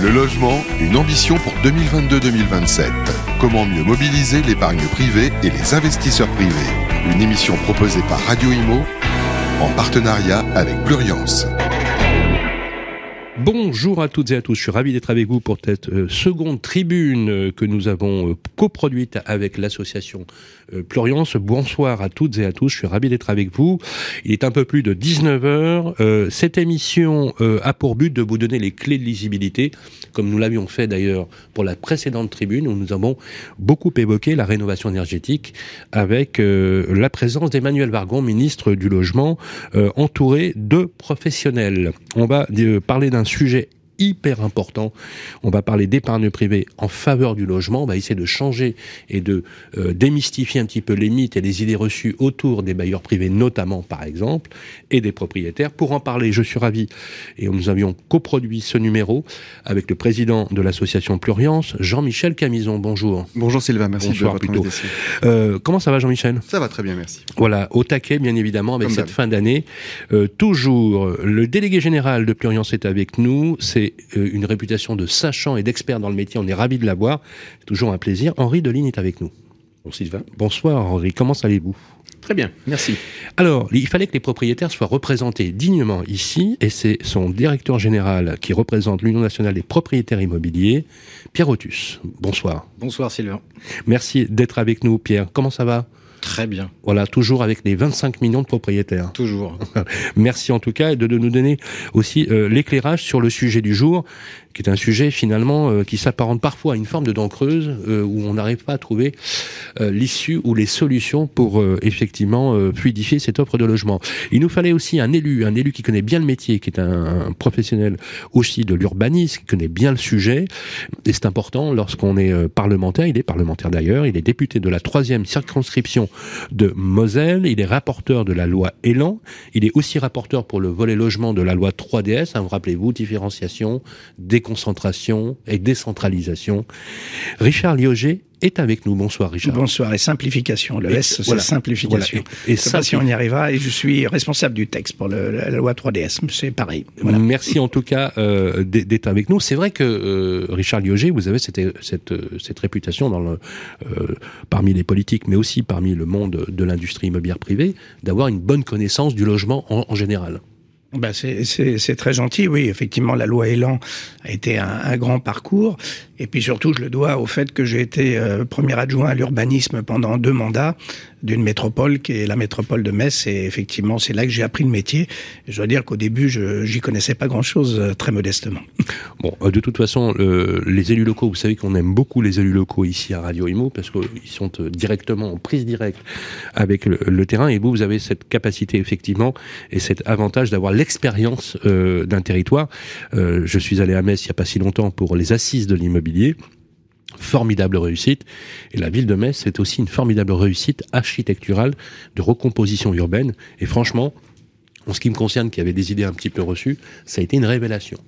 Le logement, une ambition pour 2022-2027. Comment mieux mobiliser l'épargne privée et les investisseurs privés? Une émission proposée par Radio Imo en partenariat avec Pluriance. Bonjour à toutes et à tous, je suis ravi d'être avec vous pour cette euh, seconde tribune euh, que nous avons euh, coproduite avec l'association Pluriance. Bonsoir à toutes et à tous, je suis ravi d'être avec vous. Il est un peu plus de 19h. cette émission a pour but de vous donner les clés de lisibilité, comme nous l'avions fait d'ailleurs pour la précédente tribune où nous avons beaucoup évoqué la rénovation énergétique avec la présence d'Emmanuel Vargon, ministre du Logement, entouré de professionnels. On va parler d'un sujet hyper important. On va parler d'épargne privée en faveur du logement. On va essayer de changer et de euh, démystifier un petit peu les mythes et les idées reçues autour des bailleurs privés, notamment par exemple, et des propriétaires. Pour en parler, je suis ravi, et nous avions coproduit ce numéro avec le président de l'association Pluriance, Jean-Michel Camison. Bonjour. Bonjour Sylvain, merci Bonjour, de votre euh, comment ça va Jean-Michel? Ça va très bien, merci. Voilà, au taquet bien évidemment avec cette fin d'année. Euh, toujours, le délégué général de Pluriance est avec nous. C'est euh, une réputation de sachant et d'expert dans le métier. On est ravi de l'avoir. C'est toujours un plaisir. Henri Deligne est avec nous. Bon, Sylvain. Bonsoir Henri, comment allez-vous? Très bien, merci. Alors, il fallait que les propriétaires soient représentés dignement ici, et c'est son directeur général qui représente l'Union nationale des propriétaires immobiliers, Pierre Otus. Bonsoir. Bonsoir Sylvain. Merci d'être avec nous, Pierre. Comment ça va? Très bien. Voilà, toujours avec les 25 millions de propriétaires. Toujours. Merci en tout cas de, de nous donner aussi euh, l'éclairage sur le sujet du jour qui est un sujet finalement euh, qui s'apparente parfois à une forme de dent creuse euh, où on n'arrive pas à trouver euh, l'issue ou les solutions pour effectivement fluidifier cette offre de logement. Il nous fallait aussi un élu, un élu qui connaît bien le métier, qui est un, professionnel aussi de l'urbanisme, qui connaît bien le sujet. Et c'est important lorsqu'on est parlementaire, il est parlementaire d'ailleurs, il est député de la troisième circonscription de Moselle, il est rapporteur de la loi Elan, il est aussi rapporteur pour le volet logement de la loi 3DS, hein, vous rappelez-vous, différenciation, des déconcentration et décentralisation. Richard Lioger est avec nous. Bonsoir Richard. Bonsoir et simplification. Le S, c'est simplification. Et, ça, si on y arrivera. Et je suis responsable du texte pour la loi 3DS. C'est pareil. Merci en tout cas euh, d'être avec nous. C'est vrai que euh, Richard Lioger, vous avez cette, cette, cette réputation dans le, euh, parmi les politiques, mais aussi parmi le monde de l'industrie immobilière privée, d'avoir une bonne connaissance du logement en général. Ben c'est très gentil, oui. Effectivement, la loi Elan a été un, grand parcours. Et puis surtout, je le dois au fait que j'ai été euh, premier adjoint à l'urbanisme pendant deux mandats d'une métropole qui est la métropole de Metz. Et effectivement, c'est là que j'ai appris le métier. je dois dire qu'au début, je j'y connaissais pas grand-chose, euh, très modestement. Bon, euh, de toute façon, les élus locaux, vous savez qu'on aime beaucoup les élus locaux ici à Radio Imo parce qu'ils sont directement en prise directe avec le, terrain. Et vous, vous avez cette capacité effectivement et cet avantage d'avoir l'expérience d'un territoire. je suis allé à Metz il y a pas si longtemps pour les assises de l'immobilier formidable réussite. Et la ville de Metz, c'est aussi une formidable réussite architecturale de recomposition urbaine. Et franchement, en ce qui me concerne, qui avait des idées un petit peu reçues, ça a été une révélation.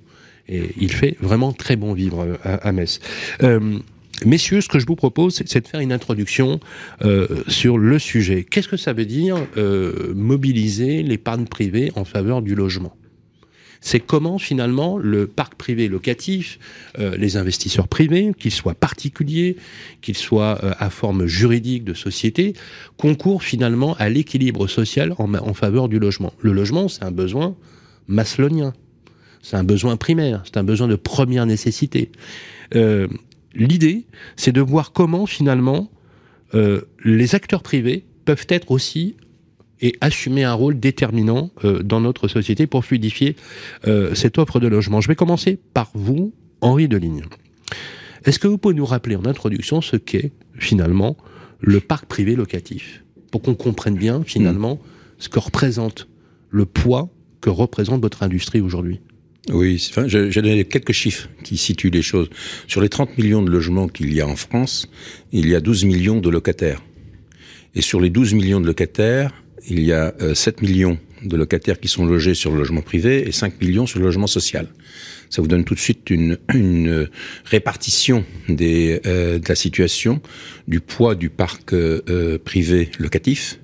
Et il fait vraiment très bon vivre euh, à, Metz. Euh, messieurs, ce que je vous propose, c'est de faire une introduction euh, sur le sujet. Qu'est-ce que ça veut dire mobiliser l'épargne privée en faveur du logement? C'est comment finalement le parc privé locatif, euh, les investisseurs privés, qu'ils soient particuliers, qu'ils soient euh, à forme juridique de société, concourent finalement à l'équilibre social en, faveur du logement. Le logement, c'est un besoin maslonien, c'est un besoin primaire, c'est un besoin de première nécessité. Euh, l'idée, c'est de voir comment finalement les acteurs privés peuvent être aussi et assumer un rôle déterminant euh, dans notre société pour fluidifier euh, cette offre de logement. Je vais commencer par vous, Henri Deligne. Est-ce que vous pouvez nous rappeler en introduction ce qu'est finalement le parc privé locatif? Pour qu'on comprenne bien finalement ce que représente le poids que représente votre industrie aujourd'hui oui, j'ai donné quelques chiffres qui situent les choses. Sur les 30 millions de logements qu'il y a en France, il y a 12 millions de locataires. Et sur les 12 millions de locataires, il y a 7 euh, millions de locataires qui sont logés sur le logement privé et 5 millions sur le logement social. Ça vous donne tout de suite une, une répartition des, euh, de la situation, du poids du parc euh, privé locatif.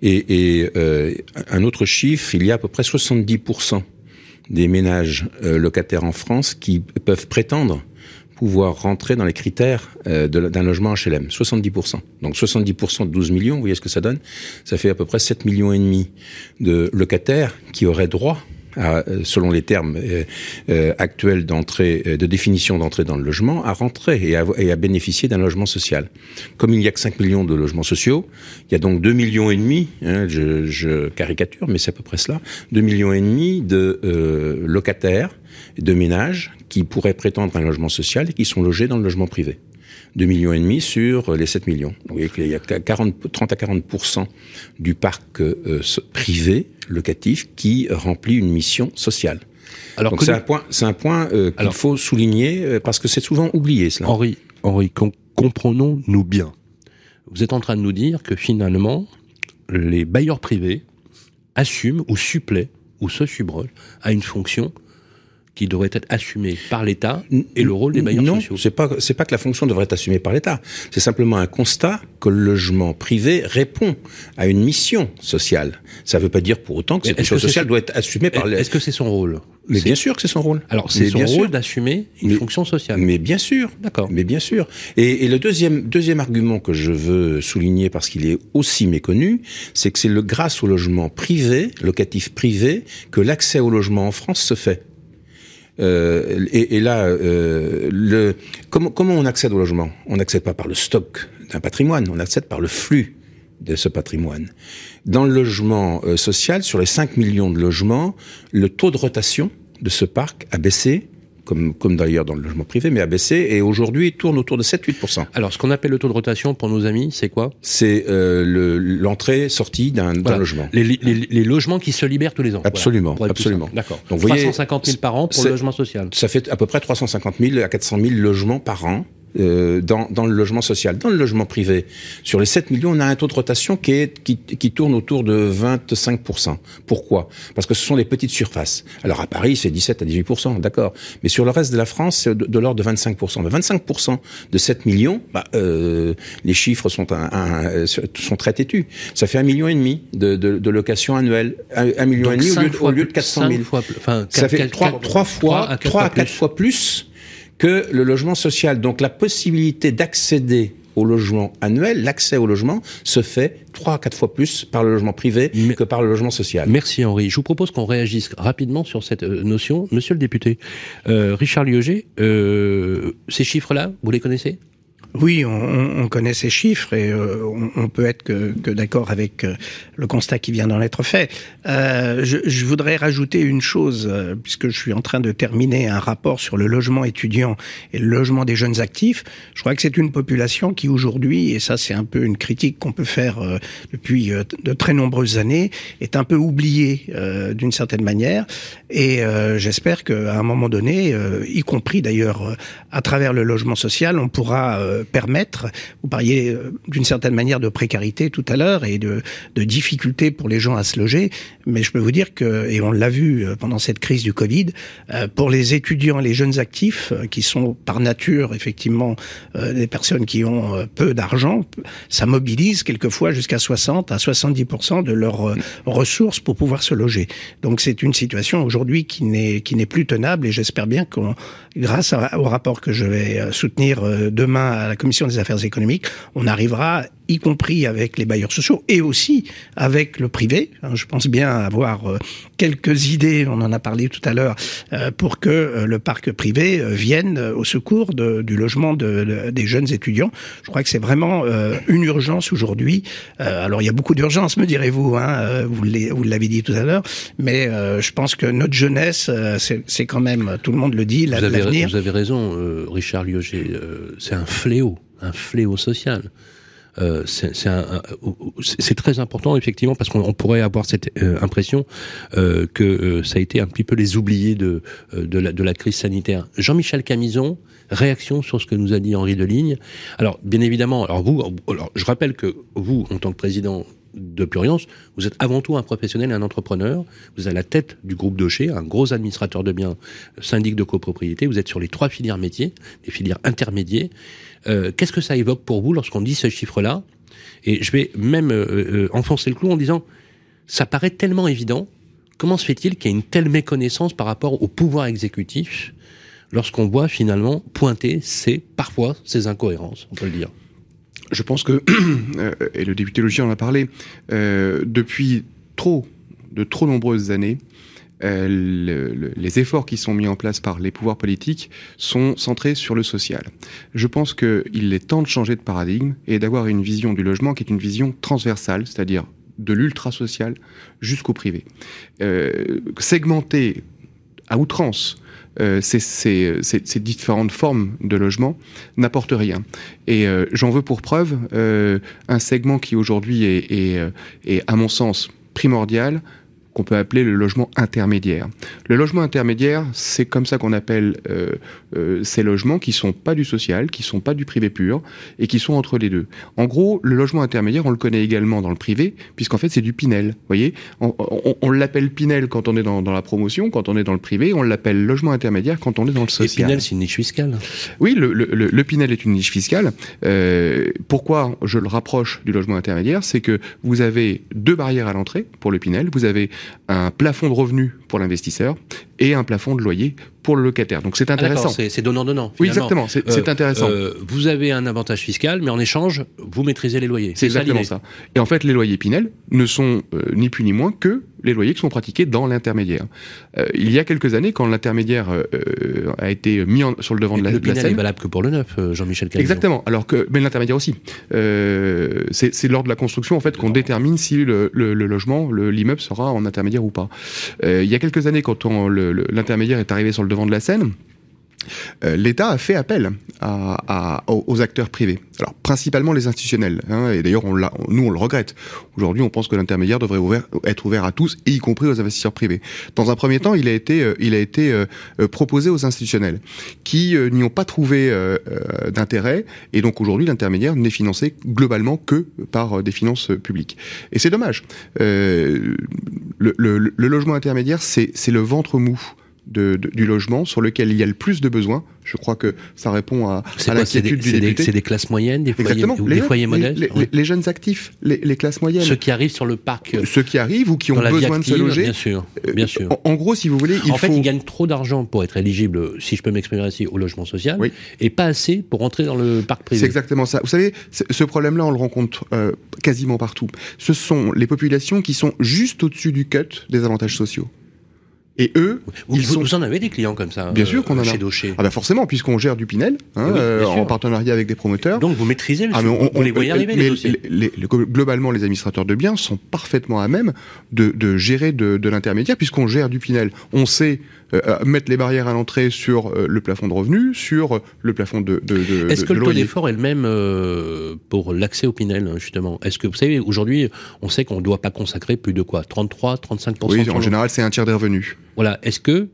Et, et euh, un autre chiffre, il y a à peu près 70% des ménages locataires en France qui peuvent prétendre pouvoir rentrer dans les critères d'un logement HLM. 70%. Donc 70% de 12 millions, vous voyez ce que ça donne? Ça fait à peu près 7 millions et demi de locataires qui auraient droit euh, selon les termes euh, euh, actuels d'entrée, de définition d'entrée dans le logement, à rentrer et à, à bénéficier d'un logement social. Comme il n'y a que 5 millions de logements sociaux, il y a donc 2 millions et demi, hein, je, je, caricature, mais c'est à peu près cela, 2 millions et demi de locataires, de ménages qui pourraient prétendre un logement social et qui sont logés dans le logement privé. 2 millions et demi sur les 7 millions. Donc il y a 40, 30 à 40% du parc euh, privé locatif qui remplit une mission sociale. Alors c'est un point, c'est un point euh, qu'il faut souligner euh, parce que c'est souvent oublié cela. Henri, Henri, comprenons-nous bien. Vous êtes en train de nous dire que finalement les bailleurs privés assument ou suppléent ou se subrogent à une fonction qui devrait être assumé par l'État et le rôle des bailleurs non, sociaux. c'est pas c'est pas que la fonction devrait être assumée par l'État. C'est simplement un constat que le logement privé répond à une mission sociale. Ça ne veut pas dire pour autant que cette mission sociale doit être assumée par l'État. Est-ce que c'est son rôle Mais bien sûr que c'est son rôle. Alors c'est son rôle d'assumer une fonction sociale. Mais bien sûr. D'accord. Mais bien sûr. Et, et, le deuxième deuxième argument que je veux souligner parce qu'il est aussi méconnu, c'est que c'est le grâce au logement privé, locatif privé, que l'accès au logement en France se fait. Euh, et, là, euh, comment on accède au logement? On n'accède pas par le stock d'un patrimoine, on accède par le flux de ce patrimoine. Dans le logement euh, social, sur les 5 millions de logements, le taux de rotation de ce parc a baissé comme, comme d'ailleurs dans le logement privé, mais a baissé et aujourd'hui tourne autour de 7-8%. Alors, ce qu'on appelle le taux de rotation pour nos amis, c'est quoi? C'est euh, l'entrée-sortie d'un logement. Les, les, les, logements qui se libèrent tous les ans. Absolument, absolument. D'accord. Donc, 350 000 par an pour le logement social. Ça fait à peu près 350 000 à 400 000 logements par an euh, dans, dans, le logement social. Dans le logement privé, sur les 7 millions, on a un taux de rotation qui, est, qui, qui tourne autour de 25%. Pourquoi? Parce que ce sont des petites surfaces. Alors à Paris, c'est 17 à 18%, d'accord. Mais sur le reste de la France, c'est de, l'ordre de 25%. Mais 25% de 7 millions, bah, euh, les chiffres sont, un, sont très têtus. Ça fait un million et demi de, de, de locations annuelles. Un, million et demi au lieu, au lieu, de 400 000. Fois, enfin, ça fait 3, 3 fois, 3 à 4 fois plus que le logement social. Donc la possibilité d'accéder au logement annuel, l'accès au logement se fait trois à quatre fois plus par le logement privé que par le logement social. Merci Henri. Je vous propose qu'on réagisse rapidement sur cette euh, notion. Monsieur le député, euh, Richard Liogé, euh, ces chiffres-là, vous les connaissez? Oui, on, on, connaît ces chiffres et euh, on, peut être que, que d'accord avec euh, le constat qui vient d'en être fait. Euh, je, je, voudrais rajouter une chose, euh, puisque je suis en train de terminer un rapport sur le logement étudiant et le logement des jeunes actifs. Je crois que c'est une population qui aujourd'hui, et ça c'est un peu une critique qu'on peut faire depuis de très nombreuses années, est un peu oubliée d'une certaine manière. Et j'espère qu'à un moment donné, y compris d'ailleurs à travers le logement social, on pourra permettre, vous parliez euh, d'une certaine manière de précarité tout à l'heure et de, de difficultés pour les gens à se loger, mais je peux vous dire que, et on l'a vu euh, pendant cette crise du Covid, euh, pour les étudiants, les jeunes actifs, qui sont par nature effectivement des personnes qui ont peu d'argent, ça mobilise quelquefois jusqu'à 60 à 70% de leurs ressources pour pouvoir se loger. Donc c'est une situation aujourd'hui qui n'est qui n'est plus tenable et j'espère bien qu'on, grâce au rapport que je vais soutenir demain la commission des affaires économiques, on arrivera, y compris avec les bailleurs sociaux et aussi avec le privé. Hein, je pense bien avoir euh, quelques idées, on en a parlé tout à l'heure, euh, pour que euh, le parc privé vienne au secours de, du logement de, des jeunes étudiants. Je crois que c'est vraiment une urgence aujourd'hui. alors il y a beaucoup d'urgences, me direz-vous, hein, vous l'avez dit tout à l'heure, mais je pense que notre jeunesse, c'est quand même, tout le monde le dit, l'avenir. Vous avez raison, Richard Liogé, c'est un fléau, un fléau social. Euh, c'est très important effectivement parce qu'on pourrait avoir cette euh, impression euh, que euh, ça a été un petit peu les oubliés de, de, la, de la crise sanitaire. Jean-Michel Camison, réaction sur ce que nous a dit Henri Deligne. Alors bien évidemment, alors vous, alors, je rappelle que vous, en tant que président de Pluriance, vous êtes avant tout un professionnel et un entrepreneur. Vous êtes à la tête du groupe Docher, un gros administrateur de biens, syndic de copropriété. Vous êtes sur les trois filières métiers, les filières intermédiaires. Euh, Qu'est-ce que ça évoque pour vous lorsqu'on dit ce chiffre-là? Et je vais même euh, euh, enfoncer le clou en disant, ça paraît tellement évident. Comment se fait-il qu'il y ait une telle méconnaissance par rapport au pouvoir exécutif lorsqu'on voit finalement pointer ces, parfois, ces incohérences, on peut le dire? Je pense que, et le député Logier en a parlé, depuis trop, de trop nombreuses années, euh, le, les efforts qui sont mis en place par les pouvoirs politiques sont centrés sur le social. Je pense qu'il est temps de changer de paradigme et d'avoir une vision du logement qui est une vision transversale, c'est-à-dire de l'ultra-social jusqu'au privé. Euh, segmenter à outrance euh, ces, différentes formes de logement n'apporte rien. Et euh, j'en veux pour preuve un segment qui aujourd'hui est, à mon sens, primordial, qu'on peut appeler le logement intermédiaire. Le logement intermédiaire, c'est comme ça qu'on appelle euh, euh, ces logements qui sont pas du social, qui sont pas du privé pur et qui sont entre les deux. En gros, le logement intermédiaire, on le connaît également dans le privé, puisqu'en fait c'est du Pinel. Vous voyez, on, on, on l'appelle Pinel quand on est dans, dans, la promotion, quand on est dans le privé, on l'appelle logement intermédiaire quand on est dans le social. Et Pinel, c'est une niche fiscale. Oui, le, le, le, Pinel est une niche fiscale. Euh, pourquoi je le rapproche du logement intermédiaire, c'est que vous avez deux barrières à l'entrée pour le Pinel. Vous avez un plafond de revenus pour l'investisseur et un plafond de loyer pour le locataire. Donc c'est Ah, intéressant. c'est c'est donnant-donnant. oui, exactement. C'est Euh, intéressant. euh, vous avez un avantage fiscal, mais en échange, vous maîtrisez les loyers. c'est exactement ça. Et en fait, les loyers Pinel ne sont euh, ni plus ni moins que les loyers qui sont pratiqués dans l'intermédiaire. Il y a quelques années, quand l'intermédiaire a été mis en- sur le devant de la, le de la Pinel est valable que pour le neuf, Jean-Michel. Exactement. Alors que, mais l'intermédiaire aussi. C'est lors de la construction en fait qu'on détermine si le, le- le logement, le- l'immeuble sera en intermédiaire ou pas. Il y a quelques années, quand on- le- l'intermédiaire est arrivé sur le devant de la scène. Euh, L'État a fait appel aux acteurs privés. Alors principalement les institutionnels. hein, et d'ailleurs, nous on le regrette. Aujourd'hui, on pense que l'intermédiaire devrait être ouvert à tous, y compris aux investisseurs privés. Dans un premier temps, il a été, euh, euh, proposé aux institutionnels, qui n'y ont pas trouvé d'intérêt. Et donc aujourd'hui, l'intermédiaire n'est financé globalement que par des finances publiques. Et c'est dommage. Le, logement intermédiaire, c'est le ventre mou. De, de- du logement sur lequel il y a le plus de besoins. Je crois que ça répond à, à l'inquiétude du député. c'est des classes moyennes, des foyers, ou Les, des foyers les- modestes les, ouais. les- les jeunes actifs, les, classes moyennes, Ceux qui arrivent sur le parc, euh, ceux qui arrivent ou qui ont besoin active, de se loger. bien sûr, Euh, bien sûr. En, en gros, si vous voulez, il en fait, ils gagnent trop d'argent pour être éligibles, si je peux m'exprimer ainsi, au logement social, Oui. et pas assez pour entrer dans le parc privé. C'est exactement ça. Vous savez, ce problème-là, on le rencontre euh, quasiment partout. Ce sont les populations qui sont juste au-dessus du cut des avantages sociaux. Et eux, Vous, ils vous- sont vous en avez des clients comme ça Bien euh, sûr qu'on en a. Chez Docher. ah bah forcément, puisqu'on gère du Pinel, hein, Oui, bien euh, en partenariat avec des promoteurs. Donc vous maîtrisez le Ah, mais on- vous on- les voyez arriver, mais les dossiers les- les- globalement, les administrateurs de biens sont parfaitement à même de, de gérer de, de l'intermédiaire, puisqu'on gère du Pinel. On sait euh, mettre les barrières à l'entrée sur euh, le plafond de revenus, sur euh, le plafond de, de, de Est-ce que le taux d'effort est le même euh, pour l'accès au Pinel, hein, justement? Est-ce que, vous savez, aujourd'hui, on sait qu'on ne doit pas consacrer plus de quoi? 33, 35 Oui, sur en général, c'est un tiers des revenus. Voilà. Est-ce que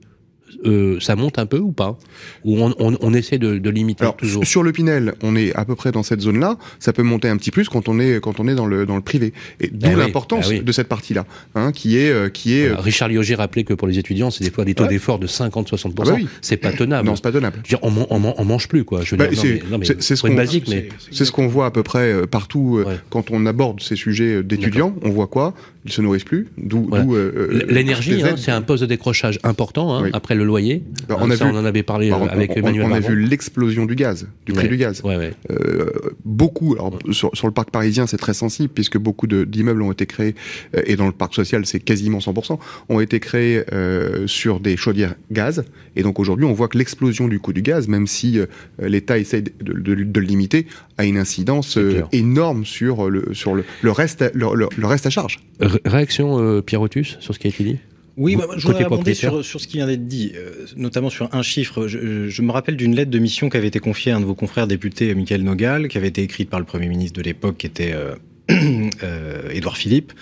euh, ça monte un peu ou pas? Ou on, on- on essaie de, de limiter Alors toujours? sur le Pinel, on est à peu près dans cette zone-là. Ça peut monter un petit plus quand on est quand on est dans le dans le privé. Et d'où Eh oui, l'importance eh oui. de cette partie-là, hein, qui est euh, qui est. Voilà, Richard Lioger rappelait que pour les étudiants, c'est des fois des taux Ouais. d'effort de 50-60%. Ah bah oui. C'est pas tenable. non, c'est pas tenable. Dire, on, on, man- on mange plus, quoi. Bah, c'est- ce qu'on- basique, mais C'est ce qu'on voit à peu près euh, partout euh, Ouais. quand on aborde ces sujets euh, d'étudiants. On voit quoi? Ils se nourrissent plus. D'où Voilà. d'où, euh, euh, l'énergie, hein, c'est un poste de décrochage important hein, Oui. après le loyer. Bah, Hein, on a ça, vu- on en avait parlé Alors, euh, on- avec on, Emmanuel on a vu l'explosion du gaz, du prix Ouais. du gaz. Ouais, ouais. Euh, beaucoup, alors sur, sur le parc parisien c'est très sensible puisque beaucoup d'immeubles ont été créés euh, et dans le parc social c'est quasiment 100% ont été créés euh, sur des chaudières gaz et donc aujourd'hui on voit que l'explosion du coût du gaz, même si euh, l'État essaye de, de- de le limiter, a une incidence énorme sur le sur le, le reste à- le, reste à charge. Ré- Réaction, Pierre Otus, sur ce qui a été dit? Oui, Vous- bah, je voudrais propriétaire. sur, sur ce qui vient d'être dit, euh, notamment sur un chiffre. Je, je me rappelle d'une lettre de mission qui avait été confiée à un de vos confrères députés, Michael Nogal, qui avait été écrite par le Premier ministre de l'époque, qui était euh, euh, Édouard Philippe,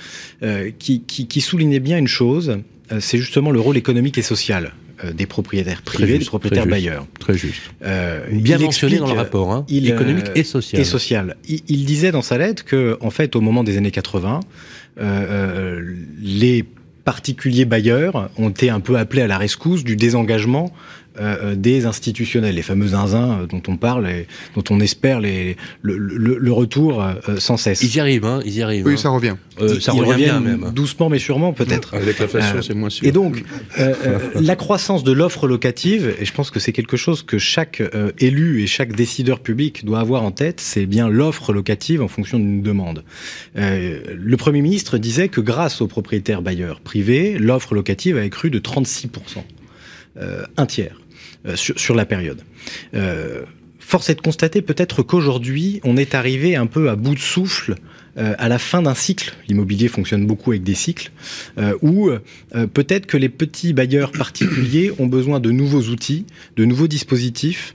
euh, qui, qui, qui soulignait bien une chose, c'est justement le rôle économique et social des propriétaires privés, juste, des propriétaires très juste. bailleurs. Très juste. Euh, Bien mentionné dans le rapport, hein, il, économique et social. et social. Il, il disait dans sa lettre que, en fait, au moment des années 80, euh, euh, les particuliers bailleurs ont été un peu appelés à la rescousse du désengagement des institutionnels, les fameux zinzins dont on parle et dont on espère les, le, le, retour sans cesse. Ils y arrivent, hein, ils y arrivent. Oui, hein. ça revient. ça revient bien même. Doucement mais sûrement peut-être. Avec l'inflation, c'est moins sûr. Et donc, la croissance de l'offre locative, et je pense que c'est quelque chose que chaque élu et chaque décideur public doit avoir en tête, c'est bien l'offre locative en fonction d'une demande. le Premier ministre disait que grâce aux propriétaires bailleurs privés, l'offre locative a cru de 36%, euh, un tiers euh, sur, sur, la période. Euh, force est de constater peut-être qu'aujourd'hui, on est arrivé un peu à bout de souffle euh, à la fin d'un cycle. L'immobilier fonctionne beaucoup avec des cycles, euh, où euh, peut-être que les petits bailleurs particuliers ont besoin de nouveaux outils, de nouveaux dispositifs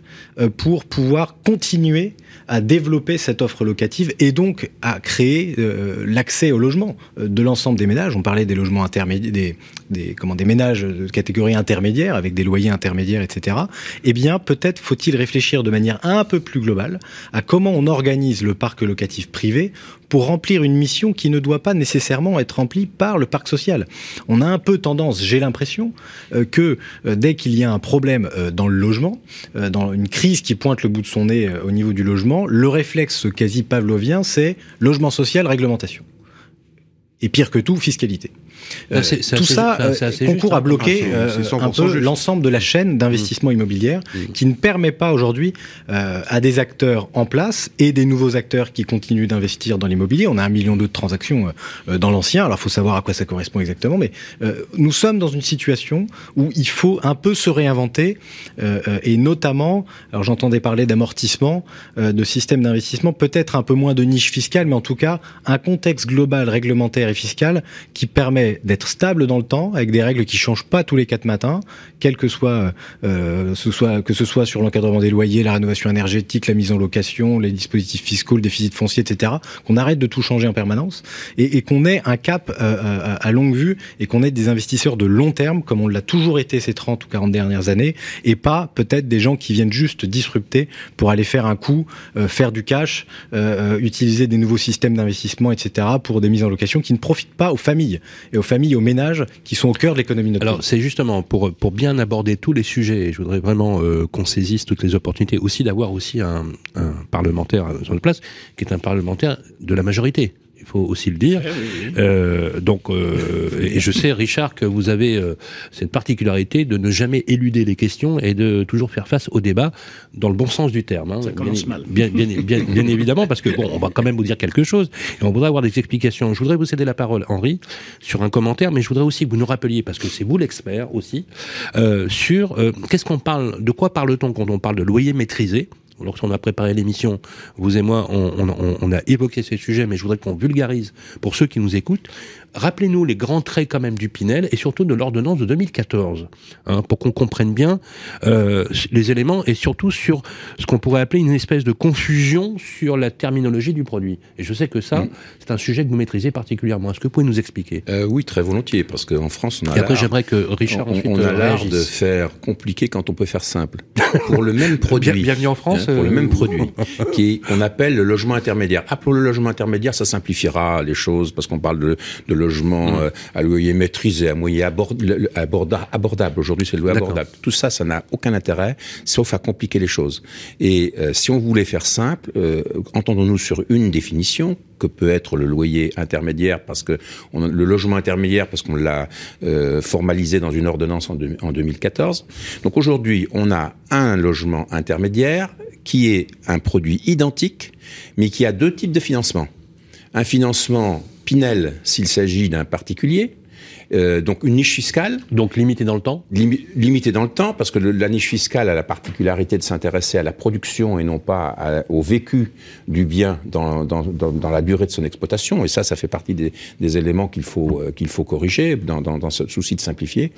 pour pouvoir continuer à développer cette offre locative et donc à créer euh, l'accès au logement euh, de l'ensemble des ménages. On parlait des logements intermédiaires, des, comment, des ménages de catégorie intermédiaire avec des loyers intermédiaires, etc. Eh bien, peut-être faut-il réfléchir de manière un peu plus globale à comment on organise le parc locatif privé pour remplir une mission qui ne doit pas nécessairement être remplie par le parc social. On a un peu tendance, j'ai l'impression, euh, que dès qu'il y a un problème dans le logement, dans une crise qui pointe le bout de son nez au niveau du logement, le réflexe quasi pavlovien, c'est logement social, réglementation. Et pire que tout, fiscalité. Euh, tout ça euh, concourt à bloquer euh, un peu l'ensemble de la chaîne d'investissement mmh. immobilière mmh. qui ne permet pas aujourd'hui à des acteurs en place et des nouveaux acteurs qui continuent d'investir dans l'immobilier. On a un million de transactions dans l'ancien, alors il faut savoir à quoi ça correspond exactement, mais nous sommes dans une situation où il faut un peu se réinventer et notamment, alors j'entendais parler d'amortissement, de système d'investissement, peut-être un peu moins de niche fiscale, mais en tout cas un contexte global réglementaire et fiscal qui permet d'être stable dans le temps, avec des règles qui changent pas tous les quatre matins, quel que soit, euh, ce soit que ce soit sur l'encadrement des loyers, la rénovation énergétique, la mise en location, les dispositifs fiscaux, le déficit foncier, etc. Qu'on arrête de tout changer en permanence et, qu'on ait un cap euh, euh à longue vue et qu'on ait des investisseurs de long terme, comme on l'a toujours été ces 30 ou 40 dernières années, et pas peut-être des gens qui viennent juste disrupter pour aller faire un coup, faire du cash, utiliser des nouveaux systèmes d'investissement, etc. pour des mises en location qui ne profitent pas aux familles et aux familles, aux ménages qui sont au cœur de l'économie Alors c'est justement pour pour bien aborder tous les sujets. Et je voudrais vraiment euh, qu'on saisisse toutes les opportunités, aussi d'avoir aussi un, un parlementaire sur la place qui est un parlementaire de la majorité il faut aussi le dire. Eh euh, donc, euh, et je sais, Richard, que vous avez euh, cette particularité de ne jamais éluder les questions et de toujours faire face au débat dans le bon sens du terme. Hein. Ça commence bien, mal. Bien, bien, bien, bien, évidemment, parce que bon, on va quand même vous dire quelque chose et on voudrait avoir des explications. Je voudrais vous céder la parole, Henri, sur un commentaire, mais je voudrais aussi que vous nous rappeliez, parce que c'est vous l'expert aussi, euh, sur euh, qu'est-ce qu'on parle, de quoi parle-t-on quand on parle de loyer maîtrisé? Lorsqu'on a préparé l'émission, vous et moi, on, on, on, a évoqué ces sujets, mais je voudrais qu'on vulgarise pour ceux qui nous écoutent. Rappelez-nous les grands traits quand même du Pinel et surtout de l'ordonnance de 2014, hein, pour qu'on comprenne bien euh, les éléments et surtout sur ce qu'on pourrait appeler une espèce de confusion sur la terminologie du produit. Et je sais que ça, mm. c'est un sujet que vous maîtrisez particulièrement. Est-ce que vous pouvez nous expliquer? Euh, Oui, très volontiers, parce qu'en France, on a Et après, j'aimerais que Richard on, ensuite on a euh, l'art de faire compliqué quand on peut faire simple. pour le même produit. Bien- bienvenue en France. Hein, pour le euh, même produit, qui qu'on appelle le logement intermédiaire. Ah, pour le logement intermédiaire, ça simplifiera les choses parce qu'on parle de, de logement Mm. euh, à loyer maîtrisé, à moyen abord- le- le- aborda- abordable. Aujourd'hui, c'est le loyer abordable. Tout ça, ça n'a aucun intérêt, sauf à compliquer les choses. Et euh, si on voulait faire simple, euh, entendons-nous sur une définition que peut être le loyer intermédiaire, parce que on, le logement intermédiaire, parce qu'on l'a euh, formalisé dans une ordonnance en 2014. Donc aujourd'hui, on a un logement intermédiaire qui est un produit identique, mais qui a deux types de financement. Un financement Pinel s'il s'agit d'un particulier, euh, donc une niche fiscale, Donc limité dans le temps? limi- limité dans le temps, parce que le- la niche fiscale a la particularité de s'intéresser à la production et non pas à- au vécu du bien dans, dans, dans, dans la durée de son exploitation. Et ça, ça fait partie des, des éléments qu'il faut, euh, qu'il faut corriger dans, ce souci de simplifier.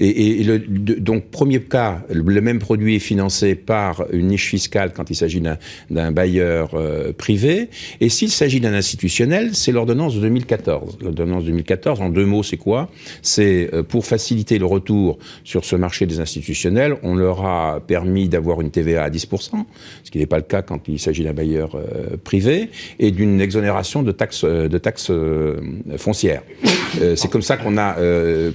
Et, et le, de- donc, premier cas, le, même produit est financé par une niche fiscale quand il s'agit d'un d'un bailleur euh, privé. Et s'il s'agit d'un institutionnel, c'est l'ordonnance de 2014. L'ordonnance 2014, en deux mots, c'est quoi? C'est pour faciliter le retour sur ce marché des institutionnels, on leur a permis d'avoir une TVA à 10%, ce qui n'est pas le cas quand il s'agit d'un bailleur privé, et d'une exonération de taxes de taxes foncières. c'est comme ça qu'on a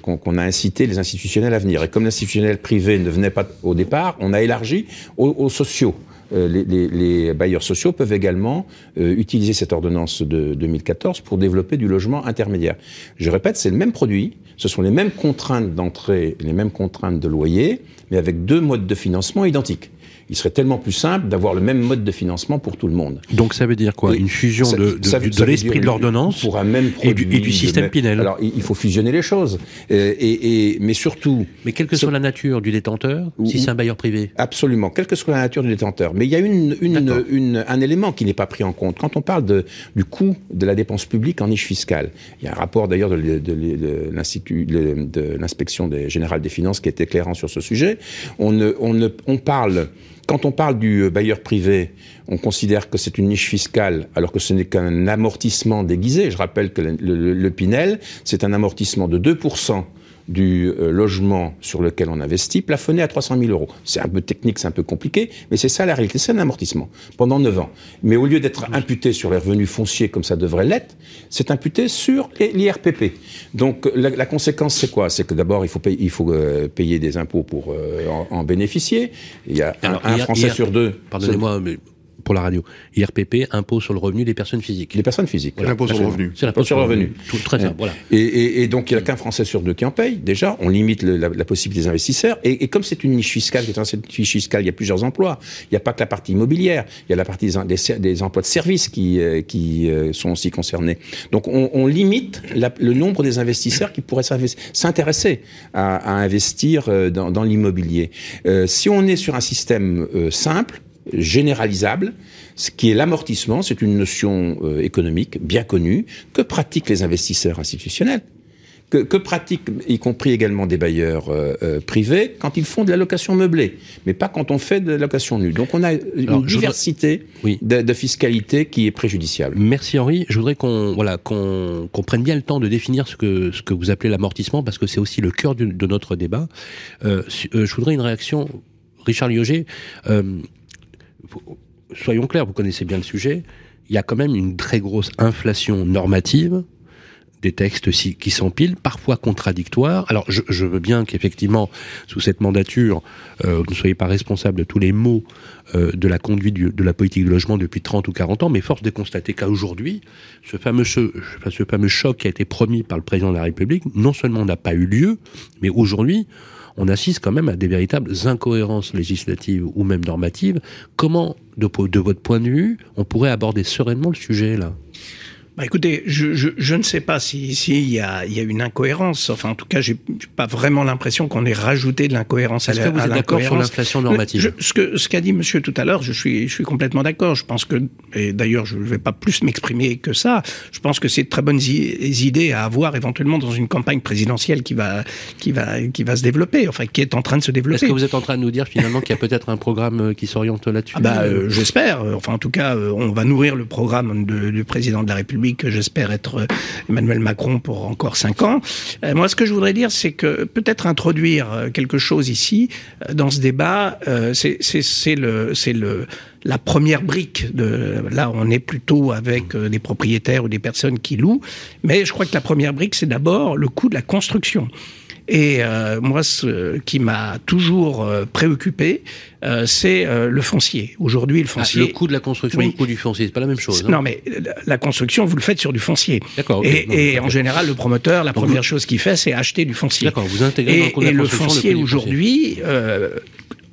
qu'on a incité les institutionnels à venir. Et comme l'institutionnel privé ne venait pas au départ, on a élargi aux, sociaux. Euh, les, bailleurs sociaux peuvent également euh, utiliser cette ordonnance de 2014 pour développer du logement intermédiaire. Je répète, c'est le même produit, ce sont les mêmes contraintes d'entrée, les mêmes contraintes de loyer, mais avec deux modes de financement identiques il serait tellement plus simple d'avoir le même mode de financement pour tout le monde. Donc ça veut dire quoi Une fusion de, de, l'esprit de l'ordonnance pour un même et, du, système Pinel. Alors il faut fusionner les choses, euh, et, mais surtout. Mais quelle que soit la nature du détenteur, si c'est un bailleur privé. Absolument, quelle que soit la nature du détenteur. Mais il y a une, une, un élément qui n'est pas pris en compte quand on parle de, du coût de la dépense publique en niche fiscale. Il y a un rapport d'ailleurs de, l'institut de l'inspection générale des finances qui est éclairant sur ce sujet. On, ne, on, ne, on parle quand on parle du euh, bailleur privé, on considère que c'est une niche fiscale, alors que ce n'est qu'un amortissement déguisé. Je rappelle que le, Pinel, c'est un amortissement de 2% du euh, logement sur lequel on investit, plafonné à 300 000 euros. C'est un peu technique, c'est un peu compliqué, mais c'est ça la réalité. C'est un amortissement pendant 9 ans. Mais au lieu d'être imputé sur les revenus fonciers comme ça devrait l'être, c'est imputé sur l'IRPP. Donc la, conséquence, c'est quoi? C'est que d'abord, il faut, payer, il faut euh, payer des impôts pour euh, en, bénéficier. Il y a un, Français sur deux. Pardonnez-moi, mais pour la radio. IRPP, impôt sur le revenu des personnes physiques. Les personnes physiques. L'impôt sur le revenu. C'est l'impôt sur le revenu. Tout, très bien, voilà. Et, donc, il n'y a qu'un Français sur deux qui en paye. Déjà, on limite la, possibilité des investisseurs. Et, comme c'est une niche fiscale, cette niche fiscale, il y a plusieurs emplois. Il n'y a pas que la partie immobilière. Il y a la partie des, emplois de services qui, euh, qui euh, sont aussi concernés. Donc, on, limite le nombre des investisseurs qui pourraient s'intéresser à, investir euh, dans, dans l'immobilier. si on est sur un système simple, généralisable, ce qui est l'amortissement, c'est une notion euh, économique bien connue que pratiquent les investisseurs institutionnels. Que, pratiquent, y compris également des bailleurs euh, euh, privés, quand ils font de la location meublée, mais pas quand on fait de la location nue. Donc on a une diversité de, fiscalité qui est préjudiciable. Merci Henri. Je voudrais qu'on voilà, qu'on prenne bien le temps de définir ce que, ce que vous appelez l'amortissement, parce que c'est aussi le cœur de notre débat. je voudrais une réaction, Richard Lioger soyons clairs, vous connaissez bien le sujet, il y a quand même une très grosse inflation normative des textes qui s'empilent, parfois contradictoires. Alors, je, veux bien qu'effectivement, sous cette mandature, euh, vous ne soyez pas responsable de tous les maux euh, de la conduite de la politique de logement depuis 30 ou 40 ans, mais force de constater qu'à aujourd'hui, ce fameux choc qui a été promis par le président de la République, non seulement n'a pas eu lieu, mais aujourd'hui, on assiste quand même à des véritables incohérences législatives ou même normatives. Comment, de, votre point de vue, on pourrait aborder sereinement le sujet là? Bah écoutez, je, je, je, ne sais pas s'il si, y, a, y a une incohérence. Enfin, en tout cas, j'ai pas vraiment l'impression qu'on ait rajouté de l'incohérence à, la, que vous êtes d'accord sur l'inflation normative? Ce que ce qu'a dit Monsieur tout à l'heure, je suis je suis complètement d'accord. Je pense que et d'ailleurs, je ne vais pas plus m'exprimer que ça. Je pense que c'est de très bonnes idées à avoir éventuellement dans une campagne présidentielle qui va qui va qui va se développer, enfin qui est en train de se développer. Est-ce que vous êtes en train de nous dire finalement qu'il y a peut-être un programme euh, qui s'oriente là-dessus? Ah bah, euh, j'espère. Enfin, en tout cas, euh, on va nourrir le programme de, du président de la République que j'espère être euh, Emmanuel Macron pour encore cinq ans. Euh, moi, ce que je voudrais dire, c'est que peut-être introduire euh, quelque chose ici dans ce débat, c'est le, c'est le la première brique de là on est plutôt avec des propriétaires ou des personnes qui louent mais je crois que la première brique c'est d'abord le coût de la construction et euh, moi, ce qui m'a toujours euh, préoccupé, euh, c'est le foncier. Aujourd'hui, le ah, foncier. le coût de la construction et le coût du foncier, c'est pas la même chose. Hein. Non, mais la construction, vous le faites sur du foncier. D'accord. et, en général, le promoteur, la première chose qu'il fait, c'est acheter du foncier. D'accord. Vous intégrez et, dans le, et le foncier aujourd'hui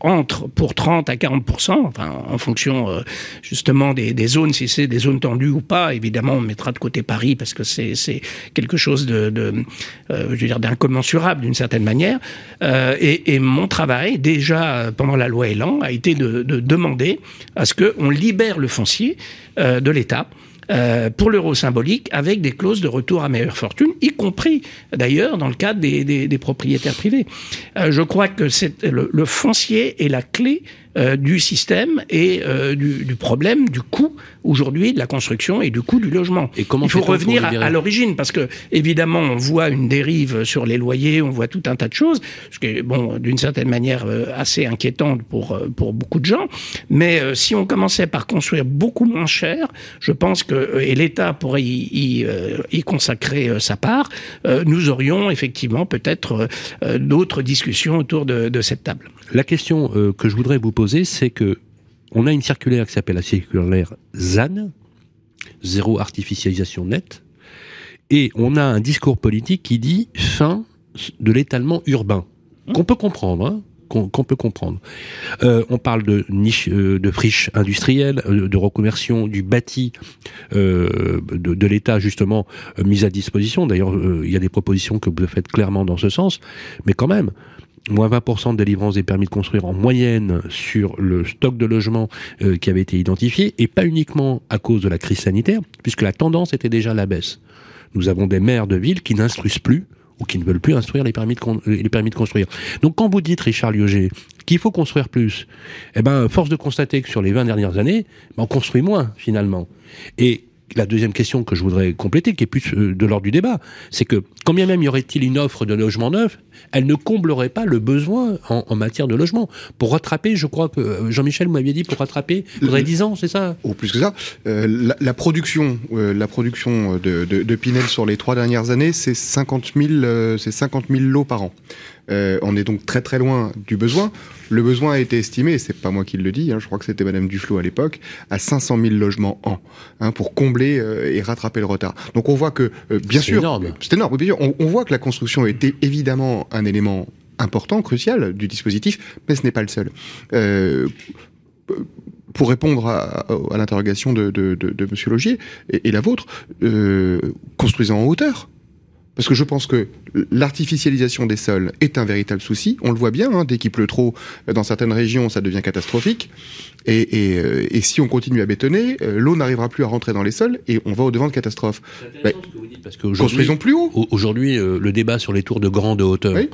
entre pour 30 à 40 enfin en fonction euh, justement des, des, zones, si c'est des zones tendues ou pas. Évidemment, on mettra de côté Paris parce que c'est quelque chose de, de euh, je veux dire d'incommensurable d'une certaine manière. Euh, et, et, mon travail déjà pendant la loi Elan a été de, de demander à ce qu'on libère le foncier euh, de l'État euh, pour l'euro symbolique avec des clauses de retour à meilleure fortune, y compris d'ailleurs dans le cadre des, des, des propriétaires privés. Euh, je crois que c'est le, le, foncier est la clé euh, du système et euh, du, du, problème du coût aujourd'hui de la construction et du coût du logement. Et comment Il faut revenir à, à l'origine parce que évidemment on voit une dérive sur les loyers, on voit tout un tas de choses, ce qui est bon d'une certaine manière euh, assez inquiétante pour pour beaucoup de gens. Mais si on commençait par construire beaucoup moins cher, je pense que et l'État pourrait y, y, y consacrer sa part, nous aurions effectivement peut-être d'autres discussions autour de, de cette table. La question euh, que je voudrais vous poser, c'est que on a une circulaire qui s'appelle la circulaire ZAN, zéro artificialisation nette, et on a un discours politique qui dit fin de l'étalement urbain, qu'on peut comprendre, hein, qu'on peut comprendre. Euh, on parle de niche, euh, de friches industrielles, euh, de reconversion du bâti de, de l'État justement mis à disposition. D'ailleurs, il y a des propositions que vous faites clairement dans ce sens, mais quand même, moins 20% de délivrance des permis de construire en moyenne sur le stock de logements euh, qui avait été identifié, et pas uniquement à cause de la crise sanitaire, puisque la tendance était déjà à la baisse. Nous avons des maires de villes qui n'instruisent plus ou qui ne veulent plus instruire les permis de, construire. Donc quand vous dites, Richard Lioger, qu'il faut construire plus, eh ben, force de constater que sur les 20 dernières années, ben, on construit moins, finalement. Et la deuxième question que je voudrais compléter, qui est plus euh, de l'ordre du débat, c'est que combien même y aurait-il une offre de logement neuf, elle ne comblerait pas le besoin en, en matière de logement. Pour rattraper, je crois que euh, Jean-Michel m'avait dit, pour rattraper, il faudrait 10 ans, c'est ça? Ou plus que ça. Euh, la, la, production, euh, la production de, de, de, Pinel sur les trois dernières années, c'est 50 000, euh, c'est 50 000 lots par an. On est donc très très loin du besoin. Le besoin a été estimé, c'est pas moi qui le dis, hein, je crois que c'était Madame Duflo à l'époque, à 500 000 logements an, hein, pour combler euh, et rattraper le retard. Donc on voit que, euh, bien sûr, c'est énorme. On, on, voit que la construction était évidemment un élément important, crucial du dispositif, mais ce n'est pas le seul. Euh, pour répondre à, à l'interrogation de, de, de, de Monsieur Logier et, et la vôtre, euh, construisons en hauteur. Parce que je pense que l'artificialisation des sols est un véritable souci. On le voit bien, hein, dès qu'il pleut trop dans certaines régions, ça devient catastrophique. Et, et, euh, et si on continue à bétonner, euh, l'eau n'arrivera plus à rentrer dans les sols et on va au devant de catastrophes. Bah, parce que construisons plus haut. Aujourd'hui, euh, le débat sur les tours de grande hauteur. Oui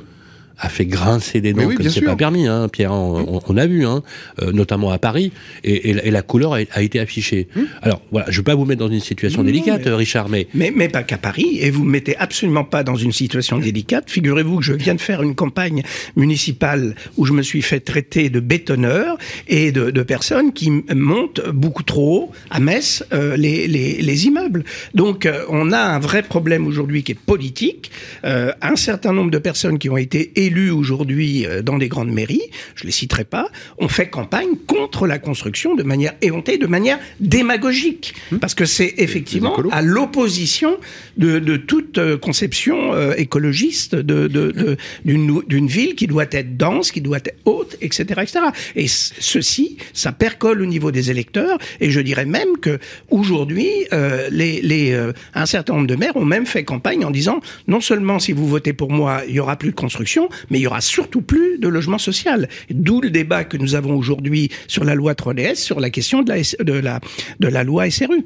a fait grincer des dents oui, comme c'est pas permis, hein, Pierre, on, on, a vu, hein, euh, notamment à Paris, et, et, et la couleur a, a, été affichée. Mmh. Alors voilà, je veux pas vous mettre dans une situation délicate, mais, Richard, mais... mais mais pas qu'à Paris, et vous me mettez absolument pas dans une situation délicate. Figurez-vous que je viens de faire une campagne municipale où je me suis fait traiter de bétonneur et de, de personnes qui montent beaucoup trop haut à Metz euh, les, les, les, immeubles. Donc euh, on a un vrai problème aujourd'hui qui est politique. Un certain nombre de personnes qui ont été élus aujourd'hui euh, dans les grandes mairies, je les citerai pas, ont fait campagne contre la construction de manière éhontée, de manière démagogique, mmh. parce que c'est effectivement à l'opposition de, de, toute euh, conception euh, écologiste de, de, d'une ville qui doit être dense, qui doit être haute, etc., etc. Et ceci, ça percole au niveau des électeurs, et je dirais même que aujourd'hui, euh, les, les, euh, un certain nombre de maires ont même fait campagne en disant non seulement si vous votez pour moi, il y aura plus de construction, mais il y aura surtout plus de logement social. D'où le débat que nous avons aujourd'hui sur la loi 3DS, sur la question de la, de la, de la loi SRU.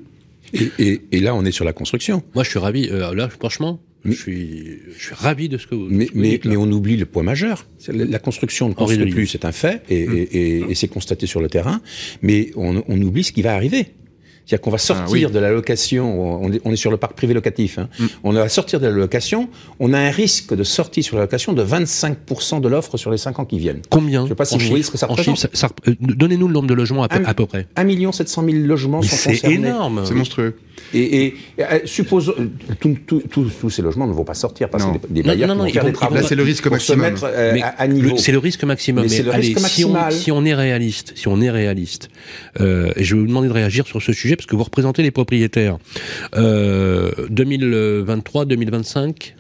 Et, et, et, là, on est sur la construction. Moi, je suis ravi. Euh, là, franchement, mais, je, suis, je suis ravi de ce que vous, mais, ce que vous mais, dites. Mais on oublie le point majeur. La, la construction ne construit plus, c'est un fait, et, mmh. et, et c'est constaté sur le terrain. Mais on, on oublie ce qui va arriver. C'est-à-dire qu'on va sortir ah, oui. de la location, on est, on est, sur le parc privé locatif, hein. mm. on va sortir de la location, on a un risque de sortie sur la location de 25% de l'offre sur les 5 ans qui viennent. Combien Je ne sais pas si vous voyez ce que ça représente. Chiffre, ça, ça, euh, Donnez-nous le nombre de logements à peu, un, à peu près. 1 700 000 logements Mais sont concernés. C'est énorme. C'est monstrueux. Et, et euh, suppose tous ces logements ne vont pas sortir parce non. que des, des bailleurs non, non, vont faire des travaux. Là, c'est le risque maximum. Se mettre, euh, à, à niveau. C'est le risque maximum. Mais, mais le allez, risque si, on, maximal. si on est réaliste, si on est réaliste, euh, et je vais vous demander de réagir sur ce sujet parce que vous représentez les propriétaires. Euh, 2023, 2025.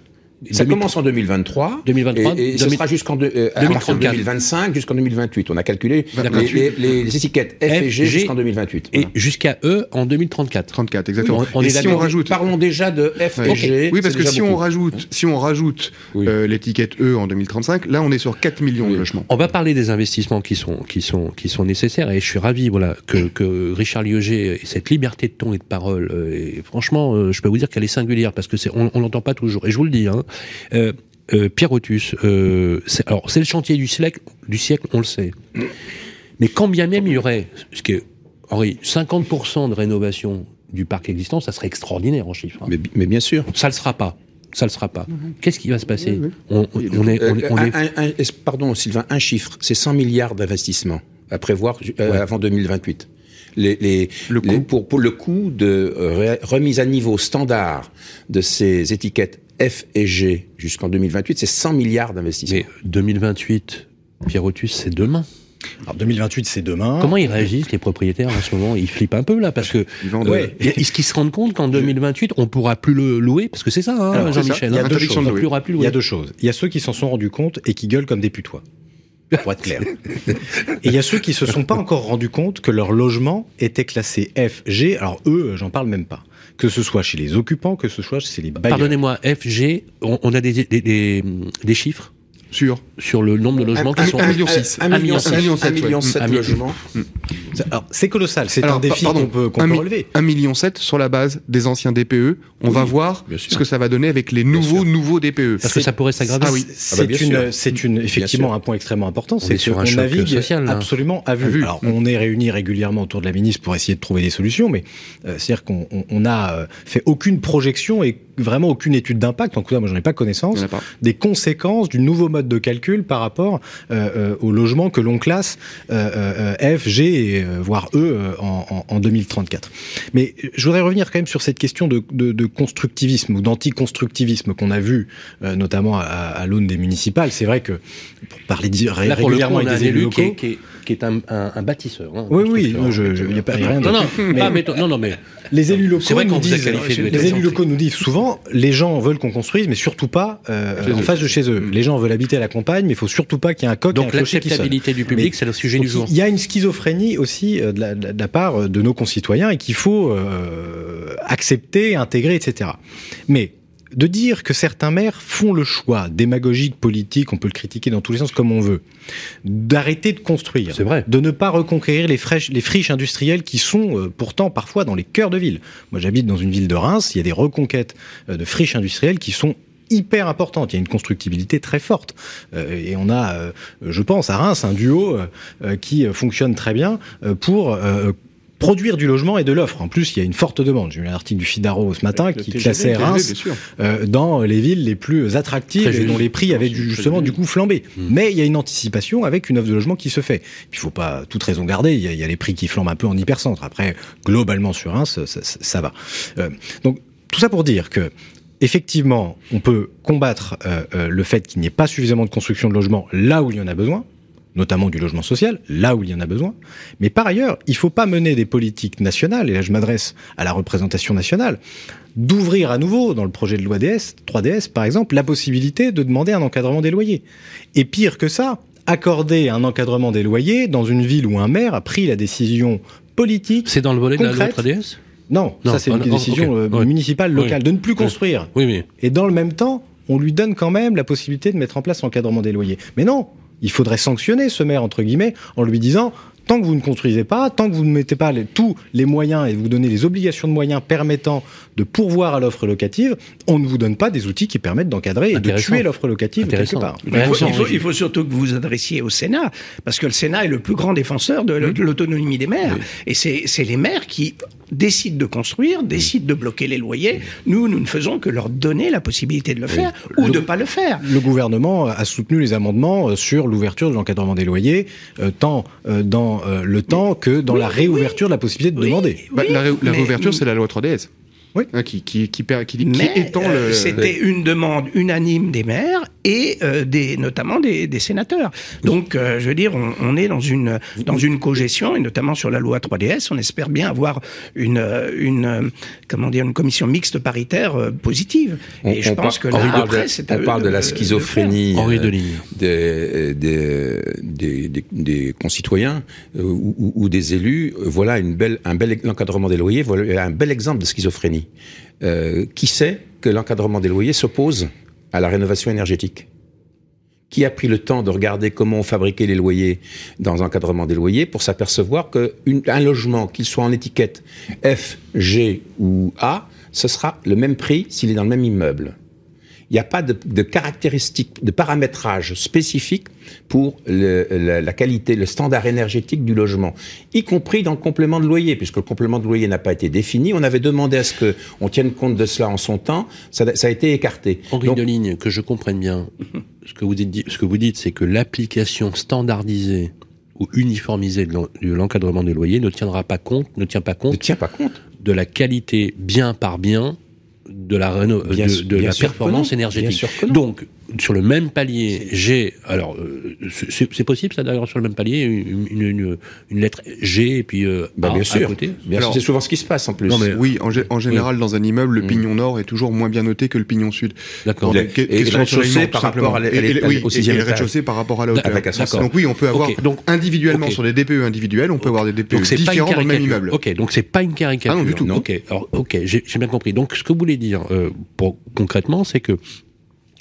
Ça 2000... commence en 2023. 2023. Et, et 2000... ce sera jusqu'en de, euh, 2025 jusqu'en 2028. On a calculé les, les, les, étiquettes F, F et G, jusqu'en 2028. Et voilà. jusqu'à E en 2034. 34, exactement. Oui, on, on et est si on rajoute, parlons déjà de F ouais. et G. Oui, parce que si beaucoup. on rajoute, si on rajoute oui. euh, l'étiquette E en 2035, là, on est sur 4 millions oui. de logements. On va parler des investissements qui sont, qui sont, qui sont nécessaires et je suis ravi, voilà, que, que Richard Lioger ait cette liberté de ton et de parole. Euh, et franchement, euh, je peux vous dire qu'elle est singulière parce que c'est, on, on l'entend pas toujours. Et je vous le dis, hein. Euh, euh, Pierre Otus, euh, alors c'est le chantier du siècle, du siècle, on le sait. Mais quand bien même il y aurait, ce qui est, Henri, 50% de rénovation du parc existant, ça serait extraordinaire en chiffres. hein. Mais, mais bien sûr. Ça le sera pas. Ça le sera pas. Qu'est-ce qui va se passer? Oui, oui. on, on- on est, on, est- on est- un- un- un- pardon, Sylvain, un chiffre, c'est 100 milliards d'investissements à prévoir euh, avant 2028. Les, les, Le les- pour, pour le coût de euh, remise à niveau standard de ces étiquettes F et G jusqu'en 2028, c'est 100 milliards d'investissements. Mais 2028, Pierrotus, c'est demain. Alors 2028, c'est demain. Comment ils réagissent les propriétaires en ce moment? Ils flippent un peu là parce que Ils vendent. Ouais. est-ce qu'ils se rendent compte qu'en 2028 on pourra plus le louer? Parce que c'est ça, hein, Jean-Michel. Il hein, Il y a deux choses. Il y a ceux qui s'en sont rendus compte et qui gueulent comme des putois. Pour être clair. Et il y a ceux qui se sont pas encore rendus compte que leur logement était classé F, G. Alors eux, j'en parle même pas. Que ce soit chez les occupants, que ce soit chez les bailleurs. Pardonnez-moi, FG, on, a des chiffres? Sur sur le nombre de logements qui un- sont un million six. Un million, logements. Alors, c'est colossal. C'est un défi qu'on peut, relever. 1,7 million sur la base des anciens DPE. On va voir ce que ça va donner avec les nouveaux nouveaux DPE. parce que ça pourrait s'aggraver. Ah oui. C'est Ah bah, une, c'est une, effectivement un point extrêmement important. C'est est sur un navigue social, là. absolument à vue. Alors, on est réunis régulièrement autour de la ministre pour essayer de trouver des solutions, mais euh, c'est-à-dire qu'on on, on a euh, fait aucune projection et vraiment aucune étude d'impact. En tout cas, moi, j'en ai pas connaissance des conséquences du nouveau mode de calcul par rapport euh, euh, au logement que l'on classe euh, euh, F, G voire E en, en, en 2034. Mais je voudrais revenir quand même sur cette question de, de, de constructivisme ou d'anticonstructivisme qu'on a vu notamment à, à l'aune des municipales. C'est vrai que pour parler Là, pour le coup, régulièrement on a avec un des élus élu qui est, locaux. qui est, qui est un, un, un bâtisseur. hein, Oui, oui, constructeur. moi, je, je, y a pas rien de- Non, Mais- non, non, mais les élus locaux vrai nous disent, les élus locaux nous disent souvent, les gens veulent qu'on construise, mais surtout pas euh, en face de chez eux. Les gens veulent habiter à la campagne, mais il faut surtout pas qu'il y ait un coq donc l'acceptabilité du public, c'est le sujet du jour. Il y a une schizophrénie aussi euh, de la, de la part de nos concitoyens et qu'il faut euh, accepter, intégrer, etc. Mais de dire que certains maires font le choix démagogique, politique, on peut le critiquer dans tous les sens comme on veut, d'arrêter de construire, C'est vrai. de ne pas reconquérir les, fraîches- les friches industrielles qui sont euh, pourtant parfois dans les cœurs de ville. Moi j'habite dans une ville de Reims, il y a des reconquêtes euh, de friches industrielles qui sont hyper importantes. Il y a une constructibilité très forte. Euh, et on a, euh, je pense, à Reims, un duo euh, qui fonctionne très bien pour produire du logement et de l'offre. En plus, il y a une forte demande. J'ai lu un article du Figaro ce matin qui classait TGV, Reims euh, dans les villes les plus attractives Très et dont les prix avaient dû, justement du coup flambé. Mm. Mais il y a une anticipation avec une offre de logement qui se fait. Puis il faut pas toute raison garder. Il y, a, il y a les prix qui flambent un peu en hypercentre. Après, globalement sur Reims, ça, ça- ça va. Euh, donc tout ça pour dire que effectivement, on peut combattre euh, euh, le fait qu'il n'y ait pas suffisamment de construction de logements là où il y en a besoin notamment du logement social, là où il y en a besoin. Mais par ailleurs, il ne faut pas mener des politiques nationales, et là je m'adresse à la représentation nationale, d'ouvrir à nouveau, dans le projet de loi DS, 3DS par exemple, la possibilité de demander un encadrement des loyers. Et pire que ça, accorder un encadrement des loyers dans une ville où un maire a pris la décision politique. C'est dans le volet de la loi concrète. 3DS Non, Non, ça c'est ah, une non, décision euh, municipale, locale, Oui. de ne plus construire. Oui, oui. Et dans le même temps, on lui donne quand même la possibilité de mettre en place l'encadrement des loyers. Mais non, il faudrait sanctionner ce maire, entre guillemets, en lui disant tant que vous ne construisez pas, tant que vous ne mettez pas les- tous les moyens et vous donnez les obligations de moyens permettant de pourvoir à l'offre locative, on ne vous donne pas des outils qui permettent d'encadrer et de tuer l'offre locative quelque part. Il faut, Ouais, il faut- sans- il faut surtout que vous vous adressiez au Sénat, parce que le Sénat est le plus grand défenseur de l'autonomie des maires. Et c'est c'est les maires qui décident de construire, décident de bloquer les loyers. Nous, nous ne faisons que leur donner la possibilité de le faire ou de ne pas le faire. Le gouvernement a soutenu les amendements euh, sur l'ouverture de l'encadrement des loyers, euh, tant euh, dans euh, le temps que dans la réouverture de la possibilité de Oui, demander. Bah, oui, la, ré- la mais- réouverture, c'est la loi 3DS. Oui. Hein, qui, qui, qui, per- qui, qui Mais étend euh, le. c'était une demande unanime des maires et euh, des, notamment des, des sénateurs. Donc, euh, je veux dire, on, on est dans une dans une cogestion et notamment sur la loi 3DS, on espère bien avoir une une comment dire une commission mixte paritaire euh, positive. On- et je pense que on là, parle après, de- c'est on parle de la schizophrénie Henri euh, des, des, des, des- des concitoyens euh, ou, ou- ou des élus. Voilà une belle, un bel encadrement des loyers. Voilà un bel exemple de schizophrénie. Euh, qui sait que l'encadrement des loyers s'oppose à la rénovation énergétique? Qui a pris le temps de regarder comment on fabriquait les loyers dans l'encadrement des loyers pour s'apercevoir qu'un logement, qu'il soit en étiquette F, G ou A, ce sera le même prix s'il est dans le même immeuble? Il n'y a pas de, de, caractéristiques, de paramétrage spécifique pour le, la, la, qualité, le standard énergétique du logement, y compris dans le complément de loyer, puisque le complément de loyer n'a pas été défini. On avait demandé à ce qu'on tienne compte de cela en son temps, ça, ça a été écarté. Henri Donc, de ligne, que je comprenne bien, ce que vous dites, ce que vous dites, c'est que l'application standardisée ou uniformisée de l'encadrement des loyers ne tiendra pas compte, ne tient pas compte, ne tient pas compte de la qualité bien par bien de la, réno de, de la performance énergétique. Donc, sur le même palier, j'ai alors euh, c'est possible ça d'ailleurs sur le même palier une, une, une, lettre G et puis euh, bah, A bien sûr. à côté. Bien sûr, c'est souvent ce qui se passe en plus. Non, mais oui, en, en général, oui. dans un immeuble, le pignon nord est toujours moins bien noté que le pignon sud. D'accord. Et, et, le rez-de-chaussée par rapport à, et, et, le rez-de-chaussée par rapport à la hauteur. Donc oui, on peut avoir okay. donc, individuellement okay. sur des DPE individuels, on peut avoir des DPE donc, différents dans le même immeuble. Ok, donc c'est pas une caricature. Ah non du tout. Ok, alors ok, j'ai bien compris. Donc ce que vous voulez dire euh, concrètement, c'est que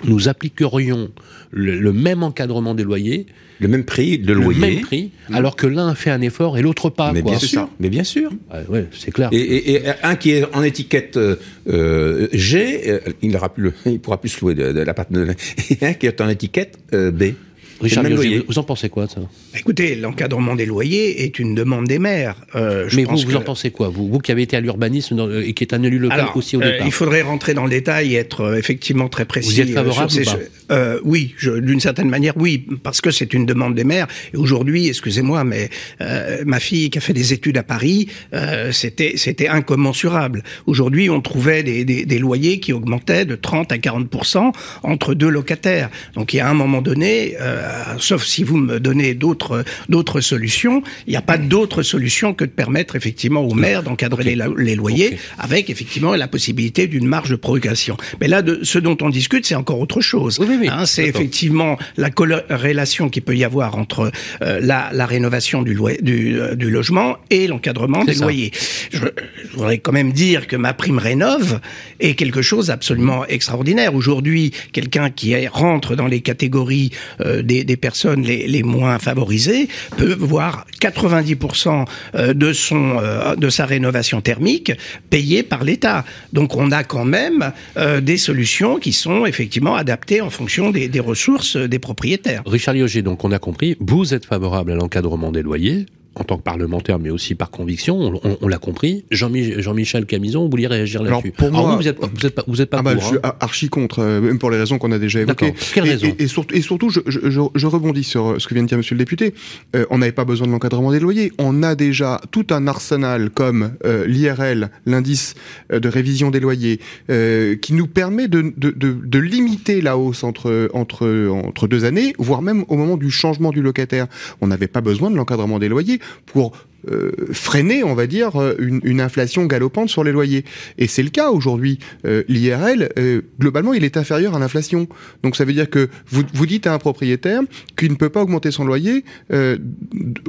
nous appliquerions le, le, même encadrement des loyers, le même prix de loyer, le même prix, mmh. alors que l'un fait un effort et l'autre pas. Mais quoi. bien sûr, mais bien sûr. Ah, ouais, c'est clair. Et, et, et, un qui est en étiquette euh, G, euh, il n'aura plus, le, il pourra plus se louer de, de la part de, et un qui est en étiquette euh, B. Richard, vous, vous en pensez quoi ça? Écoutez, l'encadrement des loyers est une demande des maires. Euh, je Mais vous, vous en pensez quoi vous, vous qui avez été à l'urbanisme et qui est un élu local Alors, aussi au départ. Euh, il faudrait rentrer dans le détail et être euh, effectivement très précis. Vous y êtes favorable ces ou pas euh, Oui, d'une certaine manière, oui, parce que c'est une demande des maires. Et aujourd'hui, excusez-moi, mais euh, ma fille qui a fait des études à Paris, euh, c'était c'était incommensurable. Aujourd'hui, on trouvait des, des, des, loyers qui augmentaient de 30 à 40% entre deux locataires. Donc il y a un moment donné, euh, sauf si vous me donnez d'autres d'autres solutions, il n'y a pas d'autre solution que de permettre effectivement aux maires d'encadrer okay. les, les, loyers okay. avec effectivement la possibilité d'une marge de progression. Mais là, de, ce dont on discute, c'est encore autre chose. Oui, oui, oui. Hein, c'est effectivement la corrélation qu'il peut y avoir entre euh, la, la, rénovation du, loyer, du, euh, du logement et l'encadrement des ça. loyers. Je, je, voudrais quand même dire que ma prime rénove est quelque chose d'absolument extraordinaire. Aujourd'hui, quelqu'un qui est, rentre dans les catégories euh, des, des, personnes les, moins favorisées peut voir 90% euh, de son euh, de sa rénovation thermique payée par l'État. Donc on a quand même euh, des solutions qui sont effectivement adaptées en fonction des, des ressources des propriétaires. Richard Lioger, donc on a compris, vous êtes favorable à l'encadrement des loyers en tant que parlementaire, mais aussi par conviction, on, on, on l'a compris. Jean-Michel Jean Camison, vous vouliez réagir là-dessus. Pour moi, Alors vous, vous êtes pas, vous êtes pas, vous êtes pas ah bah, pour, je suis hein. archi contre, euh, même pour les raisons qu'on a déjà évoquées. Quelles et, raisons et, et, surtout, et surtout, je, je, je, je, rebondis sur ce que vient de dire Monsieur le député. Euh, on n'avait pas besoin de l'encadrement des loyers. On a déjà tout un arsenal comme euh, l'IRL, l'indice euh, de révision des loyers, euh, qui nous permet de, de, de, de, limiter la hausse entre, entre, entre deux années, voire même au moment du changement du locataire. On n'avait pas besoin de l'encadrement des loyers pour euh, freiner, on va dire, une, une, inflation galopante sur les loyers. Et c'est le cas aujourd'hui. Euh, L'IRL, euh, globalement, il est inférieur à l'inflation. Donc ça veut dire que vous, dites à un propriétaire qu'il ne peut pas augmenter son loyer euh,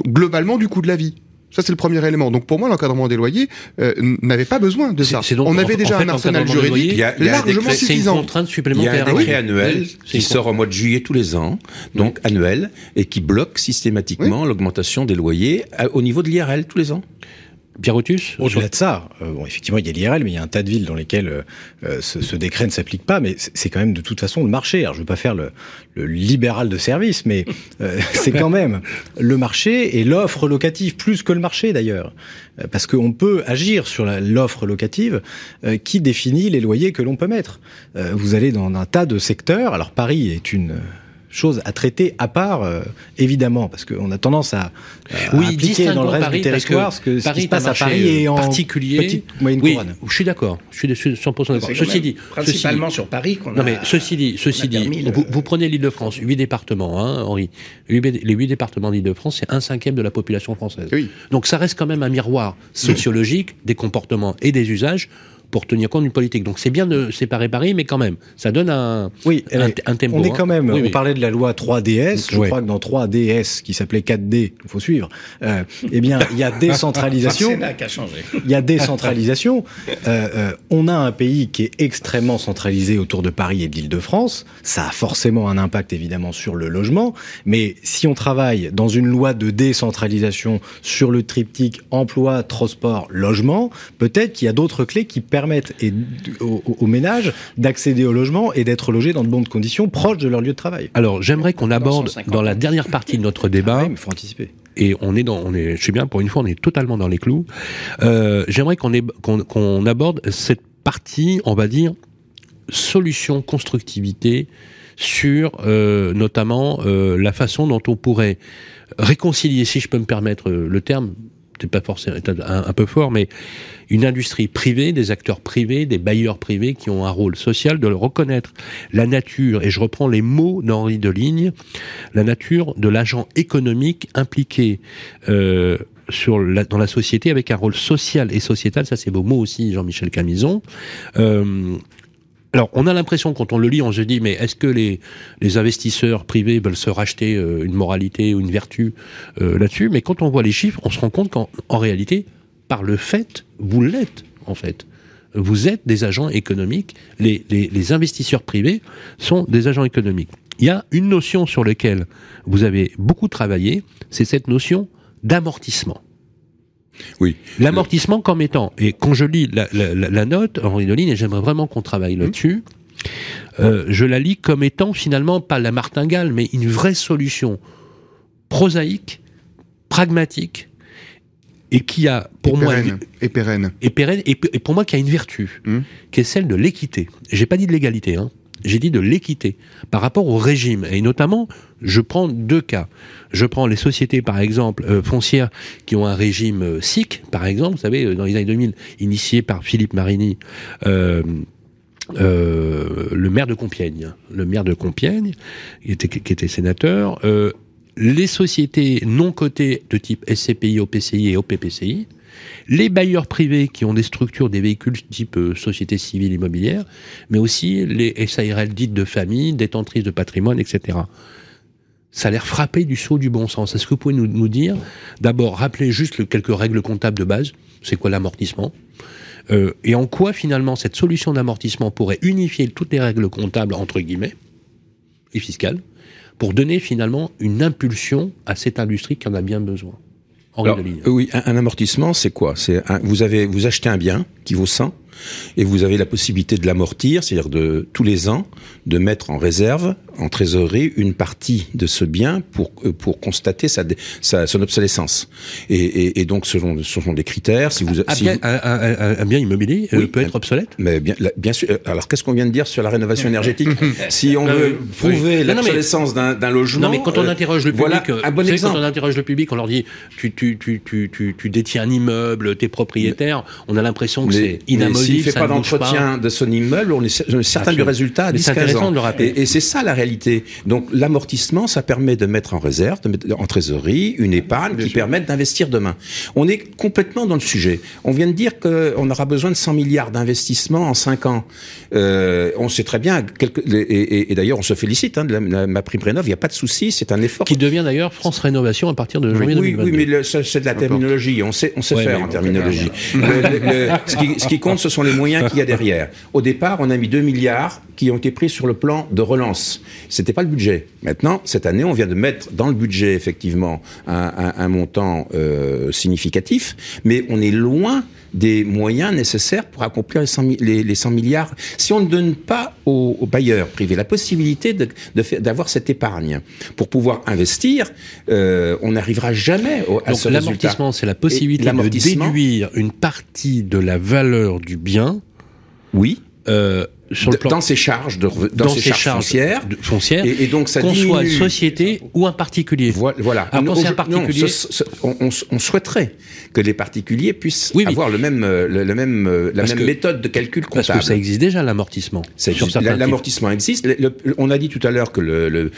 globalement du coût de la vie. Ça, c'est le premier élément. Donc, pour moi, l'encadrement des loyers euh, n'avait pas besoin de ça. Donc, on avait déjà en fait, un arsenal juridique il y a, il y a largement décret, suffisant. C'est une contrainte supplémentaire. Il y a un décret oui. annuel qui sort au mois de juillet tous les ans, donc oui. annuel, et qui bloque systématiquement oui. l'augmentation des loyers au niveau de l'IRL tous les ans. Pierrotus Au-delà de ça, euh, bon, effectivement, il y a l'IRL, mais il y a un tas de villes dans lesquelles euh, ce, ce, décret ne s'applique pas, mais c'est quand même de toute façon le marché. Alors, je ne veux pas faire le, libéral de service, mais euh, c'est quand même le marché et l'offre locative, plus que le marché d'ailleurs. Parce qu'on peut agir sur l'offre locative euh, qui définit les loyers que l'on peut mettre. Euh, vous allez dans un tas de secteurs. Alors, Paris est une chose à traiter à part, euh, évidemment, parce qu'on a tendance à, à oui, appliquer dans le reste Paris, du territoire ce, que, ce Paris qui se passe à Paris et en particulier. petite moyenne oui, couronne. Je suis d'accord, je suis 100% d'accord. Ceci dit, principalement ceci sur Paris qu'on Non mais ceci dit, ceci dit, vous, vous, prenez l'Île-de-France, huit départements, hein, Henri. Les huit départements d'Île-de-France, c'est un cinquième de la population française. Oui. Donc ça reste quand même un miroir sociologique des comportements et des usages pour tenir compte d'une politique. Donc c'est bien de séparer Paris, mais quand même, ça donne un, oui, un, un tempo. On est quand même, hein. oui, on oui. parlait de la loi 3DS, je ouais. crois que dans 3DS, qui s'appelait 4D, il faut suivre, euh, eh bien, il y a décentralisation. Il y a décentralisation. Euh, euh, on a un pays qui est extrêmement centralisé autour de Paris et de l'Île-de-France. Ça a forcément un impact, évidemment, sur le logement. Mais si on travaille dans une loi de décentralisation sur le triptyque emploi, transport, logement, peut-être qu'il y a d'autres clés qui permettent permettent et, aux, aux ménages d'accéder au logement et d'être logés dans de bonnes conditions, proches de leur lieu de travail. Alors, j'aimerais qu'on aborde dans la dernière partie de notre débat. Ah oui, mais il faut anticiper. et on est dans, on est, je sais bien, pour une fois, on est totalement dans les clous. Euh, J'aimerais qu'on aborde cette partie, on va dire, solution, constructivité sur euh, notamment euh, la façon dont on pourrait réconcilier, si je peux me permettre le terme, c'est pas forcément un, peu fort, mais une industrie privée, des acteurs privés, des bailleurs privés qui ont un rôle social, de le reconnaître la nature, et je reprends les mots d'Henri Deligne, la nature de l'agent économique impliqué euh, dans la société avec un rôle social et sociétal, ça c'est vos mots aussi, Jean-Michel Camison. Euh, alors, on a l'impression, quand on le lit, on se dit, mais est-ce que les, les investisseurs privés veulent se racheter euh, une moralité ou une vertu euh, là-dessus? Mais quand on voit les chiffres, on se rend compte qu'en en réalité, par le fait, vous l'êtes, en fait. Vous êtes des agents économiques. Les, les, les investisseurs privés sont des agents économiques. Il y a une notion sur laquelle vous avez beaucoup travaillé, c'est cette notion d'amortissement. Oui. L'amortissement comme étant, et quand je lis la, la, la- la note, Henri Deline, et j'aimerais vraiment qu'on travaille là-dessus, euh, je la lis comme étant finalement pas la martingale, mais une vraie solution prosaïque, pragmatique, et qui a pour et moi pérenne, et pérenne. et pérenne, et, et pour moi qui a une vertu, Hmm. qui est celle de l'équité. J'ai pas dit de l'égalité, hein. J'ai dit de l'équité par rapport au régime. Et notamment, je prends deux cas. Je prends les sociétés, par exemple, euh, foncières qui ont un régime euh, SIC, par exemple, vous savez, euh, dans les années 2000, initié par Philippe Marini, le maire de Compiègne, le maire de Compiègne, qui était, qui était sénateur, les sociétés non cotées de type SCPI, OPCI et OPPCI, les bailleurs privés qui ont des structures, des véhicules type euh, société civile immobilière, mais aussi les SARL dites de famille, détentrices de patrimoine, etc. Ça a l'air frappé du saut du bon sens. Est-ce que vous pouvez nous, dire, d'abord, rappeler juste quelques règles comptables de base, c'est quoi l'amortissement? Euh, et en quoi finalement cette solution d'amortissement pourrait unifier toutes les règles comptables entre guillemets et fiscales pour donner finalement une impulsion à cette industrie qui en a bien besoin? Henri Alors, Deligne. euh, oui, un, un amortissement, c'est quoi? C'est vous avez vous achetez un bien qui vaut 100 et vous avez la possibilité de l'amortir, c'est-à-dire de tous les ans de mettre en réserve, en trésorerie, une partie de ce bien pour euh, pour constater sa, son obsolescence. Et, et, et donc, ce sont, ce sont des critères. Si vous, Un si bien, vous- un- un- un- un bien immobilier euh, Oui, peut être obsolète? Mais bien, la- bien sûr. euh, Alors, qu'est-ce qu'on vient de dire sur la rénovation énergétique Si on veut oui. prouver mais- l'obsolescence d'un d'un logement, Non, mais quand on interroge le public, voilà un bon vous savez, exemple. quand on interroge le public, on leur dit tu, tu, tu, tu, tu, tu détiens un immeuble, t'es propriétaire, on a l'impression que c'est inamovible. S'il fait ça pas ne d'entretien de son immeuble, on est cer- on est certain du résultat à Mais c'est 10-15 intéressant ans. de le rappeler. Et, et c'est ça la réalité. Donc l'amortissement, ça permet de mettre en réserve, de mettre en trésorerie, une épargne qui permet d'investir demain. On est complètement dans le sujet. On vient de dire qu'on aura besoin de 100 milliards d'investissements en 5 ans. Euh, on sait très bien, et, et- et d'ailleurs on se félicite hein, de la, la- ma prime rénov, il n'y a pas de souci, c'est un effort. Qui devient d'ailleurs France Rénovation à partir de janvier oui, 2022. oui, mais c'est de la terminologie. On sait, on sait Ouais, faire en terminologie. Le- le- le- ce, qui, ce qui compte, ce sont les moyens qu'il y a derrière. Au départ, on a mis 2 milliards qui ont été pris sur le plan de relance. C'était pas le budget. Maintenant, cette année, on vient de mettre dans le budget effectivement un, un- un montant euh, significatif, mais on est loin des moyens nécessaires pour accomplir les 100, mi- les, les 100 milliards. Si on ne donne pas aux, aux bailleurs privés la possibilité de- de d'avoir cette épargne pour pouvoir investir, euh, on n'arrivera jamais au, à Donc ce l'amortissement, c'est la possibilité de déduire une partie de la valeur du bien Oui, euh, sur le d- plan dans ses charges, de, dans, ses charges, foncières. de- foncières, Et, et donc ça qu'on soit diminue. société ou un particulier. Voilà. Alors, quand un non, particulier- ce- ce- on, souhaiterait que les particuliers puissent Oui, oui. avoir le même, euh, le, le même, euh, la Parce même que- méthode de calcul Parce comptable. que ça existe déjà l'amortissement. L'amortissement existe. Le- on a dit tout à l'heure que le,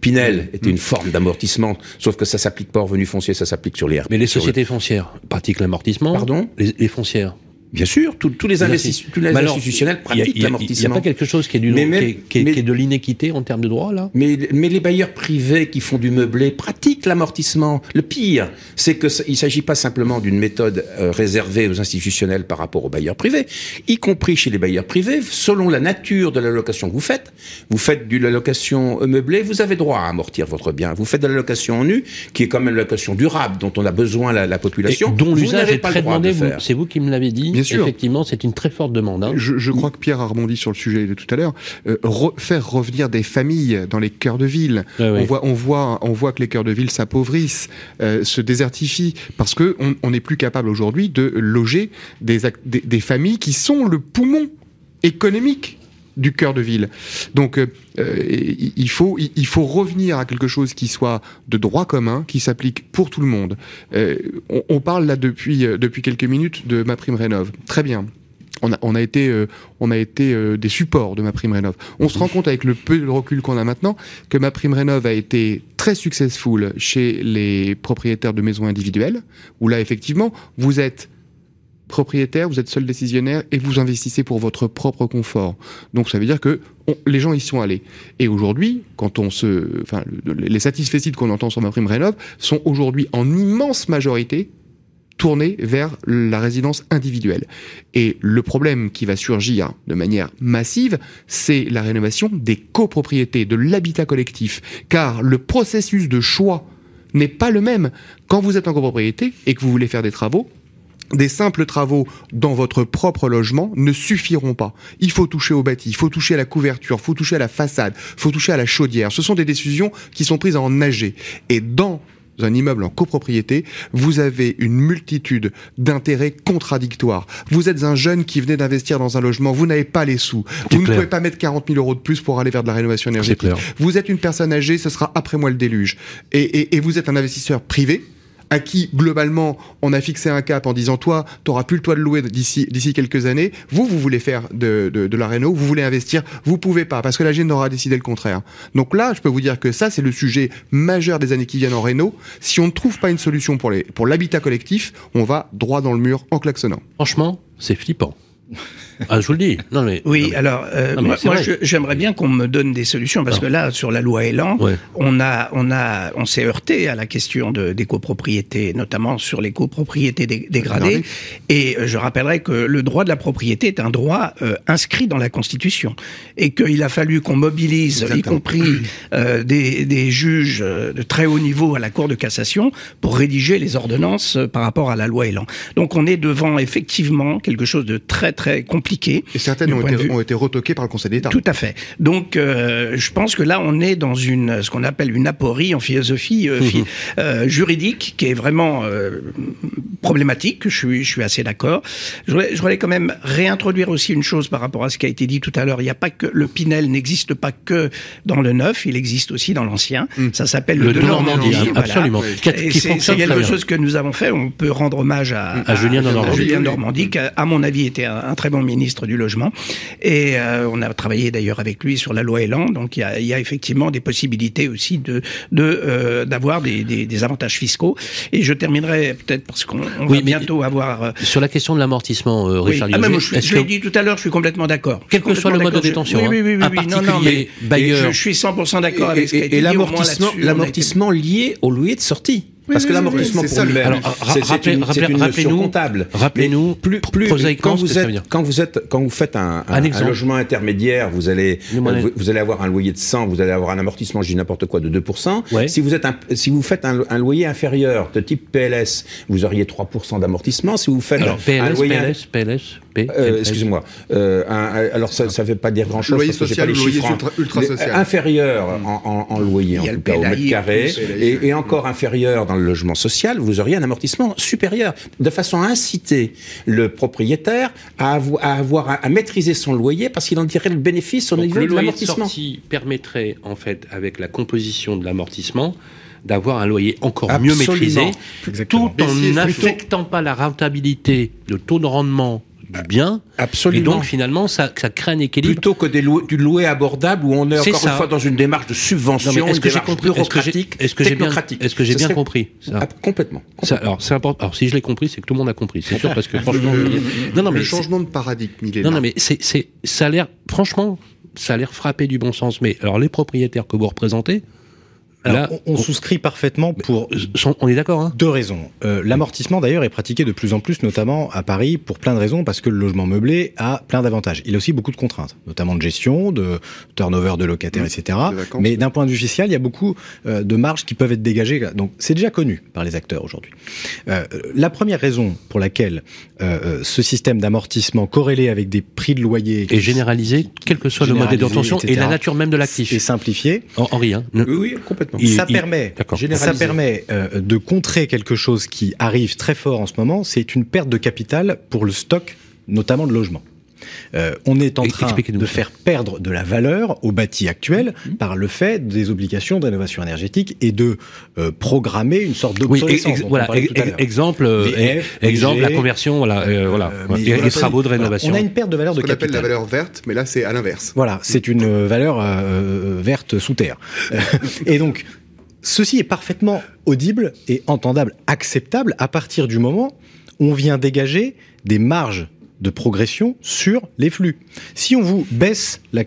Pinel était une forme d'amortissement, sauf que ça s'applique pas aux revenus fonciers, ça s'applique sur les Mais les sociétés foncières pratiquent l'amortissement. Pardon? Les, les foncières. Bien sûr, tous- les, investis- tous les Mais alors, institutionnels pratiquent a- Il n'y a l'amortissement. pas quelque chose qui est, du Mais qui est- même- qui est- mais- qui est de l'inéquité en termes de droit, là? Mais, mais les bailleurs privés qui font du meublé pratiquent que l'amortissement, le pire, c'est que il s'agit pas simplement d'une méthode euh, réservée aux institutionnels par rapport aux bailleurs privés, y compris chez les bailleurs privés, selon la nature de la location que vous faites. Vous faites de la location meublée, vous avez droit à amortir votre bien. Vous faites de la location en nu, qui est quand même une location durable dont on a besoin la, la population, Et dont l'usage est très demandé. C'est vous qui me l'avez dit. Bien sûr. Effectivement, c'est une très forte demande. Hein. Je, je, crois que Pierre a rebondi sur le sujet de tout à l'heure. Euh, re, faire revenir des familles dans les cœurs de ville. Ah oui. On voit, on voit, on voit que les cœurs de ville s'appauvrissent, euh, se désertifient, parce que on n'est plus capable aujourd'hui de loger des, des, des familles qui sont le poumon économique du cœur de ville. Donc, euh, il, faut, il faut revenir à quelque chose qui soit de droit commun, qui s'applique pour tout le monde. Euh, on, on, parle là depuis, depuis quelques minutes de ma prime rénov. Très bien. On a, on a, été, euh, on a été euh, des supports de ma prime rénov. On se rend compte avec le peu de recul qu'on a maintenant que ma prime rénov a été très successful chez les propriétaires de maisons individuelles, où là effectivement vous êtes propriétaire, vous êtes seul décisionnaire et vous investissez pour votre propre confort. Donc ça veut dire que les gens y sont allés. Et aujourd'hui, quand on se, enfin, les satisfaits qu'on entend sur ma prime rénov sont aujourd'hui en immense majorité tournés vers la résidence individuelle. Et le problème qui va surgir de manière massive, c'est la rénovation des copropriétés, de l'habitat collectif. Car le processus de choix n'est pas le même. Quand vous êtes en copropriété et que vous voulez faire des travaux, des simples travaux dans votre propre logement ne suffiront pas. Il faut toucher au bâti, il faut toucher à la couverture, il faut toucher à la façade, il faut toucher à la chaudière. Ce sont des décisions qui sont prises en nager. Et dans un immeuble en copropriété, vous avez une multitude d'intérêts contradictoires. Vous êtes un jeune qui venait d'investir dans un logement, vous n'avez pas les sous. Vous clair. ne pouvez pas mettre 40 000 euros de plus pour aller vers de la rénovation énergétique. Vous êtes une personne âgée, ce sera après moi le déluge. Et, et, et vous êtes un investisseur privé à qui globalement on a fixé un cap en disant toi t'auras plus le toit de louer d'ici d'ici quelques années. Vous vous voulez faire de, de, de la réno vous voulez investir vous pouvez pas parce que la GN aura décidé le contraire. Donc là je peux vous dire que ça c'est le sujet majeur des années qui viennent en réno. Si on ne trouve pas une solution pour les pour l'habitat collectif on va droit dans le mur en klaxonnant. Franchement c'est flippant ah, je vous le dis. Non, mais, oui, non, mais, alors, euh, non, mais moi, j'aimerais bien qu'on me donne des solutions parce que là, sur la loi Elan, ouais. on a, on a, on s'est heurté à la question de, des copropriétés, notamment sur les copropriétés dé, dégradées. Et euh, je rappellerai que le droit de la propriété est un droit euh, inscrit dans la Constitution et qu'il a fallu qu'on mobilise, Exactement. y compris euh, des, des, juges de très haut niveau à la Cour de cassation pour rédiger les ordonnances par rapport à la loi Elan. Donc, on est devant effectivement quelque chose de très très compliqué et certaines ont été, ont été, retoquées par le Conseil d'État. Tout à fait. Donc, euh, je pense que là, on est dans une ce qu'on appelle une aporie en philosophie euh, Mhm. euh, juridique qui est vraiment euh, problématique. Je suis, je suis assez d'accord. Je voulais, je voulais quand même réintroduire aussi une chose par rapport à ce qui a été dit tout à l'heure. Il n'y a pas que le Pinel n'existe pas que dans le neuf, il existe aussi dans l'ancien. Mm. Ça s'appelle le, le de Normandie. Normandie voilà. absolument. C'est quelque chose que nous avons fait. On peut rendre hommage à, à, à Julien de Normandie, Julien Normandie qui, à mon avis, était un, un très bon ministre du logement. Et euh, on a travaillé d'ailleurs avec lui sur la loi Elan. Donc il y a, il y a effectivement des possibilités aussi de d'avoir de, euh, des, des, des, avantages fiscaux. Et je terminerai peut-être parce qu'on oui, va bientôt avoir euh, sur la question de l'amortissement, euh, Richard oui. ah, moi, Je, je l'ai dit tout à l'heure, je suis complètement d'accord. Quel que soit le mode de détention, oui, oui, oui, hein, oui, non, non, mais bailleur. Je, je suis 100% d'accord avec ce qui a été et dit. l'amortissement, l'amortissement lié au loyer de sortie. Parce que l'amortissement pour lui-même, c'est une, comptable. Rappelez-nous, plus, plus quand vous êtes, quand vous êtes, quand vous faites un, logement intermédiaire, vous allez, vous, vous, allez avoir un loyer de 100, vous allez avoir un amortissement, je dis n'importe quoi, de 2%. Ouais. Si vous êtes, un, si vous faites un, loyer inférieur de type PLS, vous auriez 3% d'amortissement. Si vous faites un loyer, PLS, PLS, Euh, excusez-moi. Euh, alors ça, ça veut pas dire grand chose. Loyer social, pas loyer ultra, ultra social. Inférieur en, en, en loyer, en tout cas au mètre carré, et, et encore inférieur dans le logement social vous auriez un amortissement supérieur, de façon à inciter le propriétaire à avoir, à, avoir, à maîtriser son loyer parce qu'il en tirerait le bénéfice au Donc, niveau le de l'amortissement. sortie permettrait, en fait, avec la composition de l'amortissement, d'avoir un loyer encore Absolument. mieux maîtrisé, Exactement. tout en n'affectant pas la rentabilité, le taux de rendement du bien. Absolument. Et donc finalement, ça, ça crée un équilibre. Plutôt que des louer, du louer abordable où on est, est encore ça. une fois dans une démarche de subvention, non, est-ce que j'ai compris bureaucratique, est-ce que j'ai bien, est-ce que j'ai bien compris ça ah, Complètement. complètement. Ça, alors c'est important. Alors si je l'ai compris, c'est que tout le monde a compris, c'est sûr, parce que franchement, le, non, non, mais le changement de paradigme, il est non, là. non, mais c'est, c'est, ça a l'air, franchement, ça a l'air frappé du bon sens. Mais alors les propriétaires que vous représentez, Alors, on, souscrit parfaitement pour. On est d'accord, hein Deux raisons. Euh, l'amortissement, d'ailleurs, est pratiqué de plus en plus, notamment à Paris, pour plein de raisons, parce que le logement meublé a plein d'avantages. Il a aussi beaucoup de contraintes, notamment de gestion, de turnover de locataires, mmh. etc. Mais d'un point de vue fiscal, il y a beaucoup euh, de marges qui peuvent être dégagées. Donc, c'est déjà connu par les acteurs aujourd'hui. Euh, la première raison pour laquelle ce système d'amortissement corrélé avec des prix de loyer est généralisé, quel que soit le mode de et la nature même de l'actif, est simplifié. Henri, hein oui, oui, complètement ça, permet, ça permet euh, de contrer quelque chose qui arrive très fort en ce moment, c'est une perte de capital pour le stock, notamment de logements. Euh, on est en train de faire perdre de la valeur au bâti actuel mmh. par le fait des obligations de rénovation énergétique et de euh, programmer une sorte d'obsolescence. Oui, voilà, exemple, exemple la conversion, voilà, voilà, les travaux de rénovation. on a une perte de valeur de capital. On appelle la valeur verte, mais là c'est à l'inverse. Voilà, c'est une valeur verte sous terre. et donc Ceci est parfaitement audible et entendable, acceptable à partir du moment où on vient dégager des marges de progression sur les flux. Si on vous baisse la,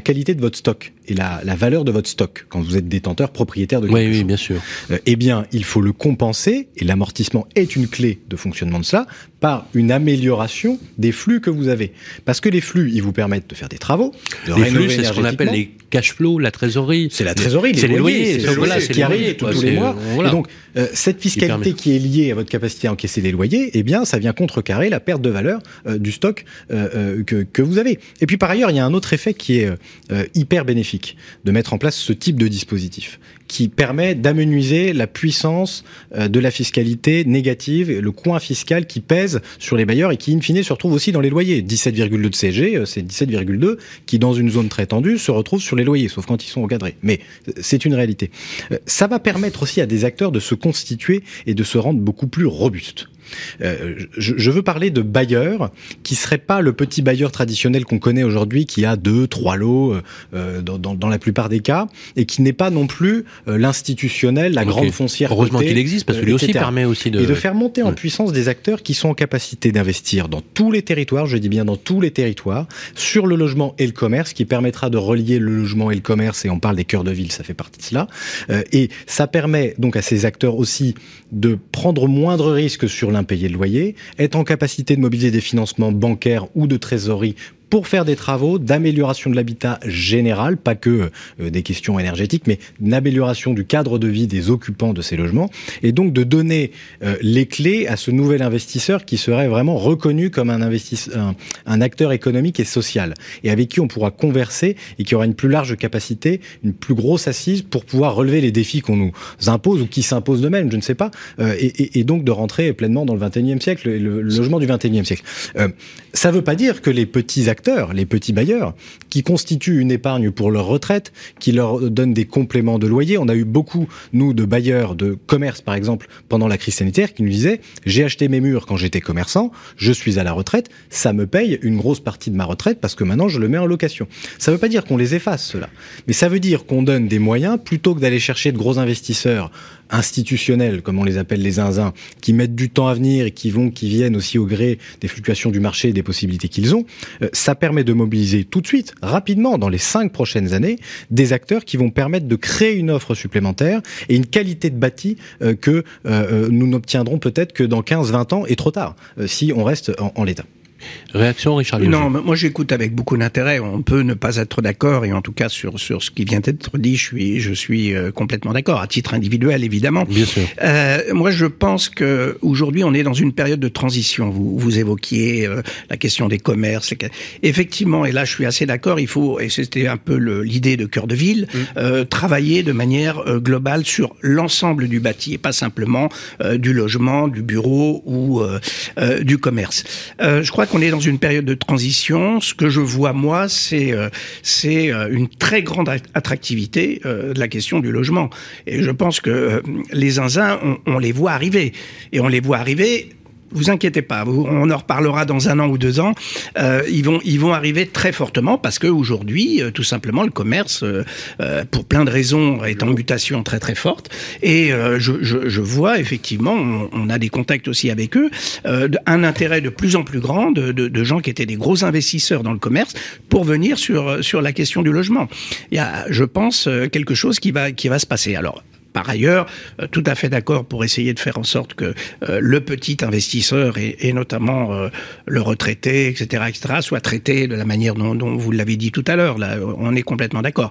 qualité de votre stock et la, valeur de votre stock quand vous êtes détenteur propriétaire de quelque oui, oui, bien sûr. Euh, eh bien, il faut le compenser et l'amortissement est une clé de fonctionnement de cela par une amélioration des flux que vous avez. Parce que les flux, ils vous permettent de faire des travaux, de les flux, c'est ce qu'on appelle les cash flows, la trésorerie. C'est la trésorerie, les loyers, c'est ce qui arrive tous les mois. Et donc, euh, cette fiscalité qui, est liée à votre capacité à encaisser les loyers, eh bien, ça vient contrecarrer la perte de valeur euh, du stock que, que vous avez. Et puis, par ailleurs, il y a un autre effet qui est hyper bénéfique de mettre en place ce type de dispositif qui permet d'amenuiser la puissance euh, de la fiscalité négative, le coin fiscal qui pèse sur les bailleurs et qui, in fine, se retrouve aussi dans les loyers. 17,2 de CG, euh, c'est 17,2 qui, dans une zone très tendue, se retrouve sur les loyers, sauf quand ils sont encadrés. Mais euh, c'est une réalité. Ça va permettre aussi à des acteurs de se constituer et de se rendre beaucoup plus robustes. Euh, je, veux parler de bailleurs qui seraient pas le petit bailleur traditionnel qu'on connaît aujourd'hui, qui a deux, trois lots euh, euh, dans, dans, dans, la plupart des cas, et qui n'est pas non plus l'institutionnel, la grande foncière. Heureusement qu'il existe, parce que lui aussi permet aussi de... Et de faire monter en puissance des acteurs qui sont en capacité d'investir dans tous les territoires, je dis bien dans tous les territoires, sur le logement et le commerce, qui permettra de relier le logement et le commerce, et on parle des cœurs de ville, ça fait partie de cela. et ça permet donc à ces acteurs aussi de prendre moindre risque sur l'impayé de loyer, être en capacité de mobiliser des financements bancaires ou de trésorerie pour faire des travaux d'amélioration de l'habitat général, pas que euh, des questions énergétiques, mais d'amélioration du cadre de vie des occupants de ces logements, et donc de donner euh, les clés à ce nouvel investisseur qui serait vraiment reconnu comme un, investisseur, un, acteur économique et social, et avec qui on pourra converser et qui aura une plus large capacité, une plus grosse assise pour pouvoir relever les défis qu'on nous impose ou qui s'imposent d'eux-mêmes, je ne sais pas, euh, et, donc de rentrer pleinement dans le 21e siècle, le, le logement du 21e siècle. ça ne veut pas dire que les petits acteurs les petits bailleurs, qui constituent une épargne pour leur retraite, qui leur donnent des compléments de loyer. On a eu beaucoup, nous, de bailleurs de commerce, par exemple, pendant la crise sanitaire, qui nous disaient, j'ai acheté mes murs quand j'étais commerçant, je suis à la retraite, ça me paye une grosse partie de ma retraite parce que maintenant je le mets en location. Ça ne veut pas dire qu'on les efface, cela. Mais ça veut dire qu'on donne des moyens, plutôt que d'aller chercher de gros investisseurs institutionnels, comme on les appelle les zinzins, qui mettent du temps à venir et qui vont, qui viennent aussi au gré des fluctuations du marché et des possibilités qu'ils ont, euh, ça permet de mobiliser tout de suite, rapidement, dans les cinq prochaines années, des acteurs qui vont permettre de créer une offre supplémentaire et une qualité de bâti euh, que euh, nous n'obtiendrons peut-être que dans 15-20 ans et trop tard, si on reste en l'état. Réaction, Richard Non, moi j'écoute avec beaucoup d'intérêt. On peut ne pas être d'accord, et en tout cas sur sur ce qui vient d'être dit, je suis je suis euh, complètement d'accord à titre individuel, évidemment. Bien sûr. Euh, moi, je pense que aujourd'hui, on est dans une période de transition. Vous vous évoquiez euh, la question des commerces. Effectivement, et là, je suis assez d'accord. Il faut, et c'était un peu l'idée de cœur de ville, mm. euh, travailler de manière euh, globale sur l'ensemble du bâti, et pas simplement du logement, du bureau ou du commerce. je crois qu'on est dans une période de transition. Ce que je vois moi, c'est euh, c'est euh, une très grande attractivité euh, de la question du logement. Et je pense que les zinzins, on, on les voit arriver, et on les voit arriver vous inquiétez pas, on en reparlera dans un an ou deux ans. Euh, ils vont, ils vont arriver très fortement parce que aujourd'hui, euh, tout simplement, le commerce, euh, pour plein de raisons, est en mutation très très forte. Et je, je, je, vois effectivement, on, a des contacts aussi avec eux, un intérêt de plus en plus grand de, de, de, gens qui étaient des gros investisseurs dans le commerce pour venir sur sur la question du logement. Il y a, je pense, quelque chose qui va qui va se passer. Alors par ailleurs, euh, tout à fait d'accord pour essayer de faire en sorte que euh, le petit investisseur et, notamment euh, le retraité, etc., etc., soit traité de la manière dont, dont vous l'avez dit tout à l'heure. Là, on est complètement d'accord.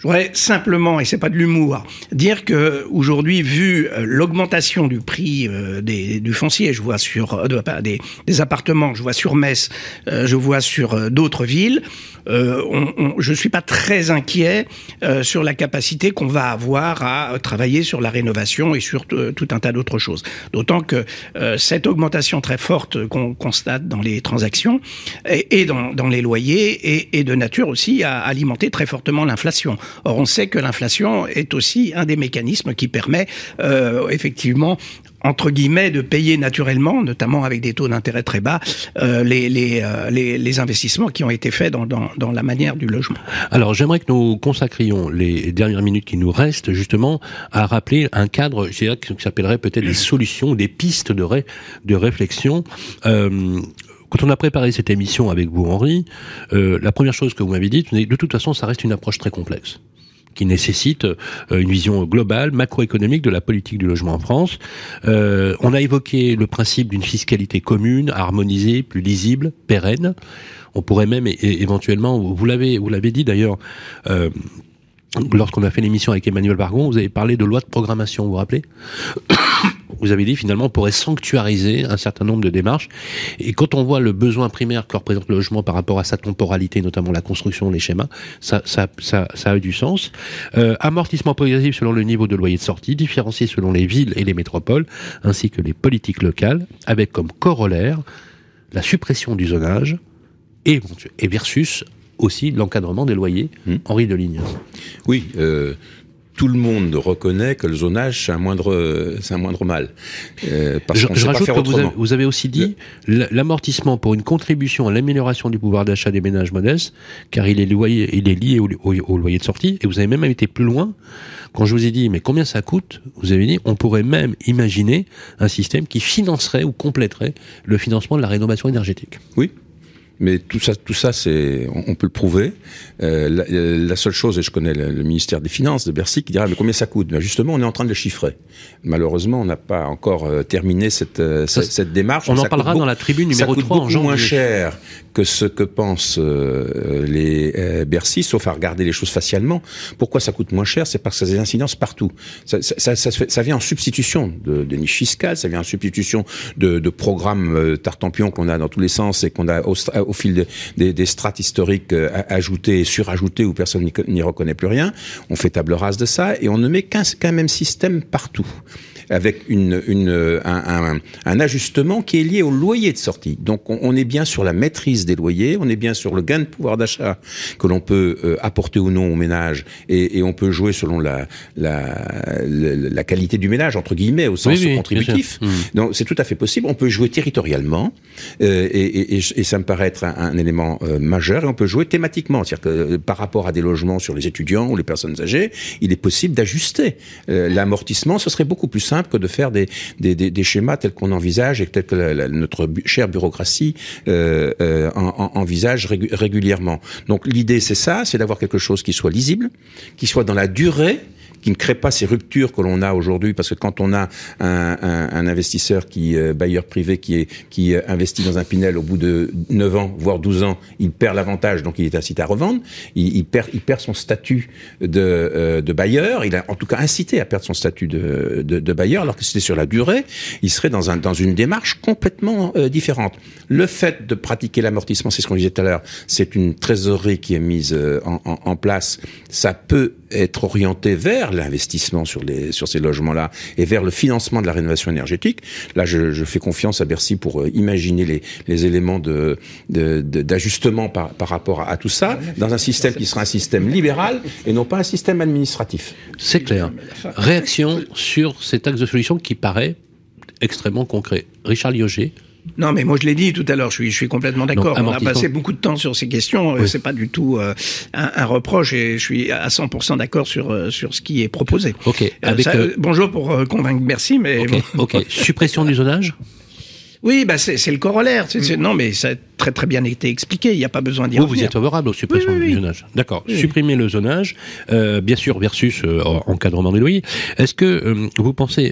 Je voudrais simplement, et c'est pas de l'humour, dire que aujourd'hui, vu l'augmentation du prix des, du foncier, je vois sur des, des, appartements, je vois sur Metz, je vois sur d'autres villes, euh, on, je suis pas très inquiet euh, sur la capacité qu'on va avoir à travailler sur la rénovation et sur euh, tout un tas d'autres choses. D'autant que euh, cette augmentation très forte qu'on constate dans les transactions et, et dans, dans, les loyers est, de nature aussi à alimenter très fortement l'inflation. Or, on sait que l'inflation est aussi un des mécanismes qui permet effectivement entre guillemets, de payer naturellement, notamment avec des taux d'intérêt très bas, euh, les, les, euh, les, les, investissements qui ont été faits dans, dans, dans la manière du logement. Alors j'aimerais que nous consacrions les dernières minutes qui nous restent justement à rappeler un cadre, je dirais, qui s'appellerait peut-être des solutions, des pistes de, ré, de réflexion. Euh, quand on a préparé cette émission avec vous, Henri, euh, la première chose que vous m'avez dit, de toute façon, ça reste une approche très complexe qui nécessite euh, une vision globale, macroéconomique de la politique du logement en France. Euh, on a évoqué le principe d'une fiscalité commune, harmonisée, plus lisible, pérenne. On pourrait même éventuellement, vous l'avez, vous l'avez dit d'ailleurs. Euh, lorsqu'on a fait l'émission avec Emmanuel Bargon, vous avez parlé de loi de programmation, vous vous rappelez? Vous avez dit finalement on pourrait sanctuariser un certain nombre de démarches. Et quand on voit le besoin primaire que représente le logement par rapport à sa temporalité, notamment la construction, les schémas, ça, ça, ça, ça a du sens. Euh, amortissement progressif selon le niveau de loyer de sortie, différencié selon les villes et les métropoles, ainsi que les politiques locales, avec comme corollaire la suppression du zonage et, et versus aussi l'encadrement des loyers. Mmh. Henri Deligne. Oui. Euh tout le monde reconnaît que le zonage, c'est un moindre, c'est un moindre mal. Euh, parce je, je rajoute que vous avez, vous avez, aussi dit l'amortissement pour une contribution à l'amélioration du pouvoir d'achat des ménages modestes, car il est, loyer, il est lié au, au, loyer de sortie, et vous avez même été plus loin. Quand je vous ai dit, mais combien ça coûte? Vous avez dit, on pourrait même imaginer un système qui financerait ou compléterait le financement de la rénovation énergétique. Oui, mais tout ça, tout ça, c'est, on, peut le prouver. Euh, la, seule chose, et je connais le, ministère des Finances de Bercy qui dira mais combien ça coûte? Ben Justement, on est en train de le chiffrer. Malheureusement, on n'a pas encore euh, terminé cette, euh, cette, démarche. On en parlera dans la tribune numéro ça 3 beaucoup moins cher que ce que pensent les Bercy, sauf à regarder les choses facialement. Pourquoi ça coûte moins cher? C'est parce que ça a des incidences partout. Ça, ça, ça, ça vient en substitution de, de niches fiscales, ça vient en substitution de, de programmes tartampions qu'on a dans tous les sens et qu'on a au, au fil des, des, strates historiques euh, ajoutées et surajoutées où personne n'y reconnaît plus rien. On fait table rase de ça et on ne met qu'un même système partout avec une, une, un, un, un, ajustement qui est lié au loyer de sortie. Donc on, on, est bien sur la maîtrise des loyers, on est bien sur le gain de pouvoir d'achat que l'on peut euh, apporter ou non au ménage, et, et, on peut jouer selon la, la, la, qualité du ménage, entre guillemets, au sens contributif. Mmh. Donc c'est tout à fait possible. On peut jouer territorialement, euh, et, et, et, ça me paraît être un, élément euh, majeur, et on peut jouer thématiquement, c'est-à-dire que par rapport à des logements sur les étudiants ou les personnes âgées, il est possible d'ajuster l'amortissement. Ce serait beaucoup plus simple que de faire des, des, des, des schémas tels qu'on envisage et tels que la, la, notre chère bureaucratie euh, euh, en, en, envisage régulièrement. Donc l'idée c'est ça, c'est d'avoir quelque chose qui soit lisible, qui soit dans la durée qui ne crée pas ces ruptures que l'on a aujourd'hui, parce que quand on a un, un, un investisseur qui euh, bailleur privé qui est qui euh, investit dans un Pinel au bout de 9 ans voire 12 ans, il perd l'avantage, donc il est incité à revendre, il, il perd il perd son statut de, euh, de bailleur, il a en tout cas incité à perdre son statut de, de, de bailleur, alors que c'était sur la durée, il serait dans un dans une démarche complètement euh, différente. Le fait de pratiquer l'amortissement, c'est ce qu'on disait tout à l'heure, c'est une trésorerie qui est mise en, en, en place, ça peut être orienté vers l'investissement sur, ces logements-là et vers le financement de la rénovation énergétique. Là, je, fais confiance à Bercy pour euh, imaginer les, éléments d'ajustement par rapport à, à, tout ça dans un système qui sera un système libéral et non pas un système administratif. C'est clair. Réaction sur cet axe de solution qui paraît extrêmement concret. Richard Lioger, non, mais moi je l'ai dit tout à l'heure, je suis, je suis complètement d'accord. On a passé beaucoup de temps sur ces questions. Oui. C'est pas du tout euh, un, un, reproche et je suis à 100% d'accord sur euh, sur ce qui est proposé. Ok. Avec euh, ça, bonjour pour convaincre merci, mais okay. bon. ok. Suppression du zonage? Oui, bah c'est le corollaire. Mm. Non, mais ça très très bien été expliqué. Il n'y a pas besoin d'y Vous, vous êtes favorable aux suppressions oui, oui, du zonage. D'accord. Supprimer le zonage, euh, bien sûr, versus euh, encadrement des loyers. Est-ce que euh, vous pensez,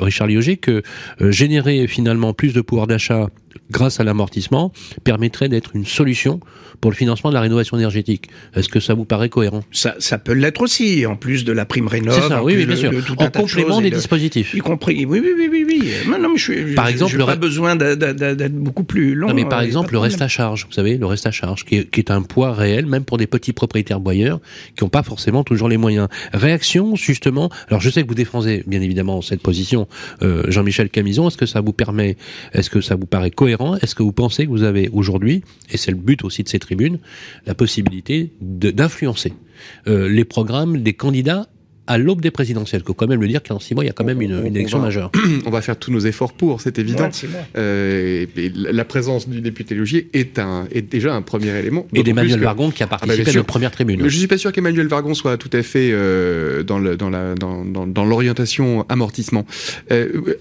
Richard Lioger, que générer finalement plus de pouvoir d'achat grâce à l'amortissement permettrait d'être une solution pour le financement de la rénovation énergétique? Est-ce que ça vous paraît cohérent? Ça, ça peut l'être aussi, en plus de la prime rénov. C'est ça, oui, oui, bien sûr. De, en complément des dispositifs. Y compris, oui, oui, oui, oui. oui. Non, non, mais je par exemple, je, le pas besoin d'être beaucoup plus long. Non, mais par exemple, le reste à charge, vous savez, le reste à charge, qui est, un poids réel, même pour des petits propriétaires bailleurs, qui n'ont pas forcément toujours les moyens. Réaction, justement, alors je sais que vous défendez, bien évidemment, cette position, euh, Jean-Michel Camison, est-ce que ça vous permet, est-ce que ça vous paraît cohérent? Est-ce que vous pensez que vous avez aujourd'hui, et c'est le but aussi de ces tribunes, la possibilité d'influencer euh, les programmes des candidats à l'aube des présidentielles. Il faut quand même le dire qu'en six mois, il y a quand même une, une élection on va, majeure. On va faire tous nos efforts pour, c'est évident. Ouais, euh, et, et la présence du député Logier est, un, est déjà un premier élément. Et d'Emmanuel Vargon qui a participé ah bah à la première tribune. Mais je suis pas sûr qu'Emmanuel Vargon soit tout à fait euh, dans l'orientation dans, dans, dans amortissement. Euh,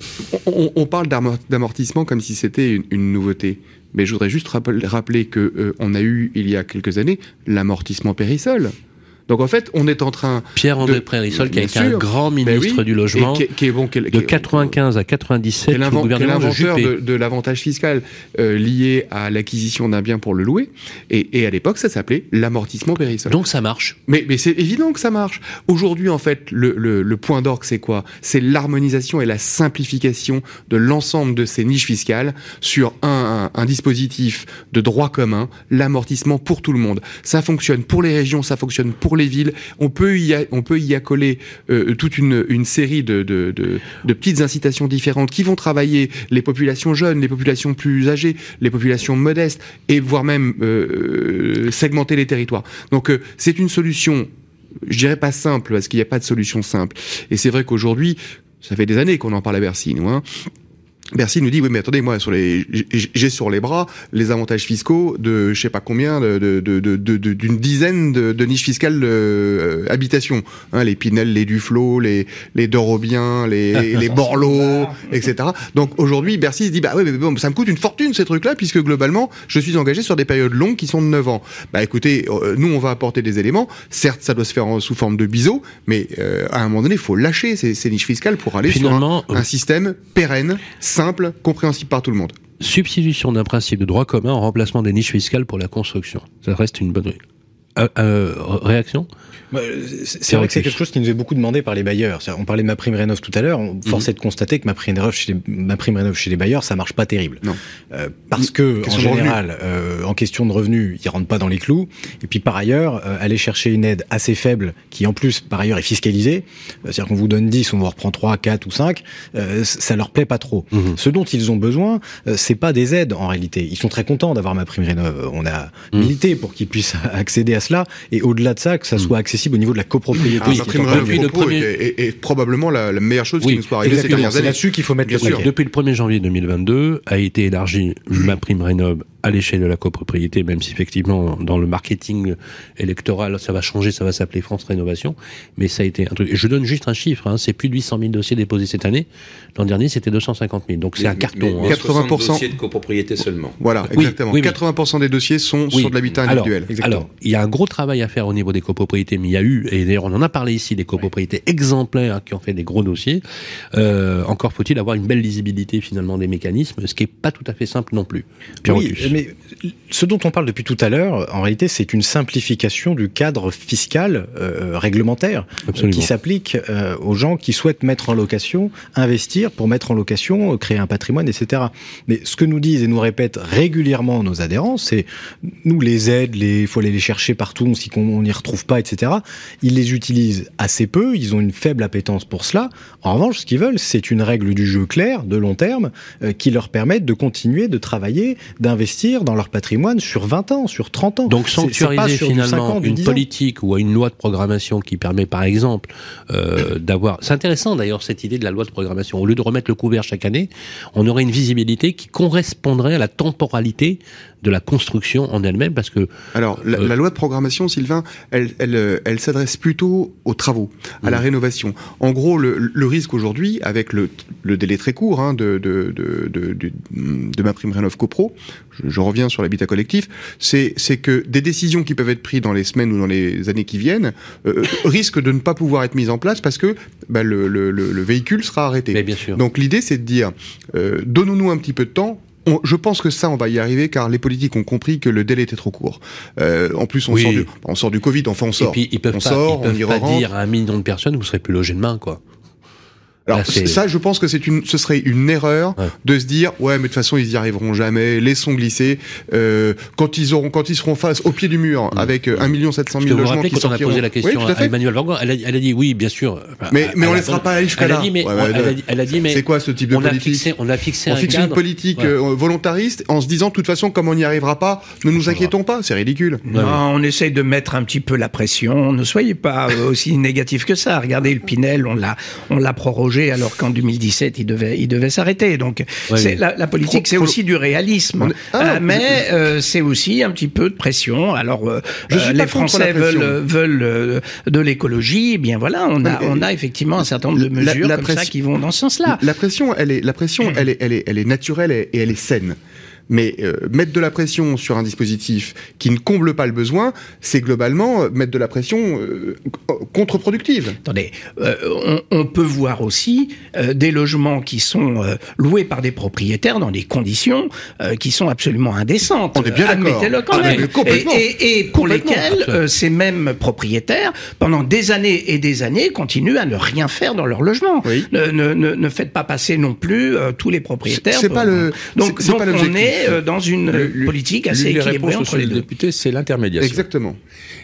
on, on, parle d'amortissement comme si c'était une, une nouveauté. Mais je voudrais juste rappeler que euh, a eu il y a quelques années l'amortissement périsol. Donc en fait, on est en train. Pierre-André Prérissol, qui a été un grand ministre oui, du logement, qui, qui est bon, qui de 95 à 97, le gouvernement de, de, de l'avantage fiscal euh, lié à l'acquisition d'un bien pour le louer. Et, et à l'époque, ça s'appelait l'amortissement Périssol. Donc ça marche. Mais, mais c'est évident que ça marche. Aujourd'hui, en fait, le, le, le point d'orgue, c'est quoi? C'est l'harmonisation et la simplification de l'ensemble de ces niches fiscales sur un, un, un dispositif de droit commun, l'amortissement pour tout le monde. Ça fonctionne pour les régions, ça fonctionne pour les villes. On peut y, accoler euh, toute une, série de, petites incitations différentes qui vont travailler les populations jeunes, les populations plus âgées, les populations modestes, et voire même euh, segmenter les territoires. Donc euh, c'est une solution, je dirais pas simple, parce qu'il n'y a pas de solution simple. Et c'est vrai qu'aujourd'hui, ça fait des années qu'on en parle à Bercy, nous. Hein. Bercy nous dit oui mais attendez moi sur les j'ai sur les bras les avantages fiscaux de je sais pas combien de d'une de, de, de, dizaine de, niches fiscales euh, habitation hein, les Pinel les Duflo les les Dorobiens les les Borloo etc donc aujourd'hui Bercy se dit bah oui mais bon ça me coûte une fortune ces trucs là puisque globalement je suis engagé sur des périodes longues qui sont de 9 ans. Bah écoutez euh, nous on va apporter des éléments. Certes ça doit se faire en, sous forme de biseau mais euh, à un moment donné il faut lâcher ces, ces niches fiscales pour aller Finalement, sur un, un système pérenne simple, compréhensible par tout le monde. Substitution d'un principe de droit commun en remplacement des niches fiscales pour la construction. Ça reste une bonne euh, euh, réaction? C'est vrai que c'est quelque chose qui nous est beaucoup demandé par les bailleurs. On parlait de ma prime rénov tout à l'heure. On force est de constater que ma prime rénov chez les, ma prime rénov chez les bailleurs, ça marche pas terrible. Non. Euh, parce que en général, euh, en question de revenus, ils rentrent pas dans les clous. Et puis par ailleurs, euh, aller chercher une aide assez faible, qui en plus par ailleurs est fiscalisée, c'est-à-dire qu'on vous donne 10, on vous reprend 3, 4 ou 5, ça leur plaît pas trop. Mmh. Ce dont ils ont besoin, c'est pas des aides en réalité. Ils sont très contents d'avoir ma prime rénov. On a Mmh. milité pour qu'ils puissent accéder à cela et au-delà de ça, que ça soit accessible au niveau de la copropriété. Ah, rénov le premier... est, probablement la, la, meilleure chose oui, qui nous soit arrivée ces dernières années. là-dessus qu'il faut mettre Bien le sûr. paquet. Depuis le 1er janvier 2022 a été élargie ma prime rénov à l'échelle de la copropriété, même si effectivement dans le marketing électoral ça va changer, ça va s'appeler France Rénovation, mais ça a été un truc. Je donne juste un chiffre, hein, c'est plus de 800 000 dossiers déposés cette année. L'an dernier c'était 250 000, donc c'est un carton. Mais, mais hein. 80% dossiers de copropriété seulement. Voilà, exactement. oui, oui. 80% des dossiers sont Oui. sur de l'habitat individuel. Alors, il y a un gros travail à faire au niveau des copropriétés, mais il y a eu, et d'ailleurs on en a parlé ici, des copropriétés exemplaires qui ont fait des gros dossiers. Euh, encore faut-il avoir une belle lisibilité finalement des mécanismes, ce qui est pas tout à fait simple non plus. Oui, mais ce dont on parle depuis tout à l'heure, en réalité, c'est une simplification du cadre fiscal euh, réglementaire euh, qui s'applique aux gens qui souhaitent mettre en location, investir pour mettre en location, créer un patrimoine, etc. Mais ce que nous disent et nous répètent régulièrement nos adhérents, c'est nous les aides, il faut aller les chercher partout, si on n'y retrouve pas, etc. Ils les utilisent assez peu, ils ont une faible appétence pour cela. En revanche, ce qu'ils veulent, c'est une règle du jeu claire, de long terme, euh, qui leur permette de continuer de travailler, d'investir investir dans leur patrimoine sur 20 ans, sur 30 ans. Donc sanctuariser finalement une politique ou une loi de programmation qui permet par exemple euh, d'avoir... C'est intéressant d'ailleurs cette idée de la loi de programmation. Au lieu de remettre le couvert chaque année, on aurait une visibilité qui correspondrait à la temporalité de la construction en elle-même parce que alors la, euh, loi de programmation Sylvain elle elle, elle s'adresse plutôt aux travaux à la rénovation. En gros le, le risque aujourd'hui avec le, le, délai très court hein, de, de, de, de, de ma prime rénov copro je, je reviens sur l'habitat collectif c'est c'est que des décisions qui peuvent être prises dans les semaines ou dans les années qui viennent euh, risquent de ne pas pouvoir être mises en place parce que bah, le, le, le, véhicule sera arrêté. Mais bien sûr. donc l'idée c'est de dire euh, donnons-nous un petit peu de temps je pense que ça, on va y arriver car les politiques ont compris que le délai était trop court. Euh, en plus, on, sort du, on sort du Covid, enfin on sort. Et puis, ils peuvent on pas, sort, ils peuvent on pas dire à un million de personnes, vous serez plus logé demain, quoi. Alors ça, je pense que c'est une, ce serait une erreur ouais. de se dire ouais, mais de toute façon ils y arriveront jamais, laissons glisser. Euh, quand ils auront, quand ils seront face au pied du mur mmh. avec euh, 1 million 700 000 logements qui quand on a posé la question oui, à, à, Emmanuel Vargon, elle a, elle a, dit oui, bien sûr. mais mais on ne laissera pas aller jusqu'à là. Dit, mais, ouais, ouais, elle, a dit, elle, a dit, mais c'est quoi ce type de on politique a fixé, On a fixé on un fixe cadre, une politique euh, volontariste en se disant de toute façon comme on n'y arrivera pas, ne nous inquiétons pas, c'est ridicule. Non, on essaye de mettre un petit peu la pression. Ne soyez pas aussi négatif que ça. Regardez le Pinel, on l'a on l'a prorogé alors qu'en 2017 il devait il devait s'arrêter. Donc Ouais, c'est mais- la, la politique, c'est aussi du réalisme, Ah, non, mais euh, c'est aussi un petit peu de pression. Alors euh, Je suis euh, les Français la veulent veulent de l'écologie. Eh Bien voilà, on a on a effectivement un certain nombre de la- mesures la comme ça pression- qui vont dans ce sens-là. La pression, elle est, la pression, elle est, elle est, elle est naturelle et elle est saine. Mais euh, mettre de la pression sur un dispositif qui ne comble pas le besoin, c'est globalement euh, mettre de la pression euh, contre-productive. Attendez, euh, on, on peut voir aussi euh, des logements qui sont euh, loués par des propriétaires dans des conditions euh, qui sont absolument indécentes. On est bien d'accord. Admettez-le quand Ah, même. complètement. Et, et- et pour lesquels euh, ces mêmes propriétaires, pendant des années et des années, continuent à ne rien faire dans leur logement. Oui. Ne, ne, ne, faites pas passer non plus euh, tous les propriétaires. C'est- pas le- Donc, pas on est euh, dans une Le- le- politique assez équilibrée réponses, entre les le deux. député, c'est l'intermédiation. Exactement.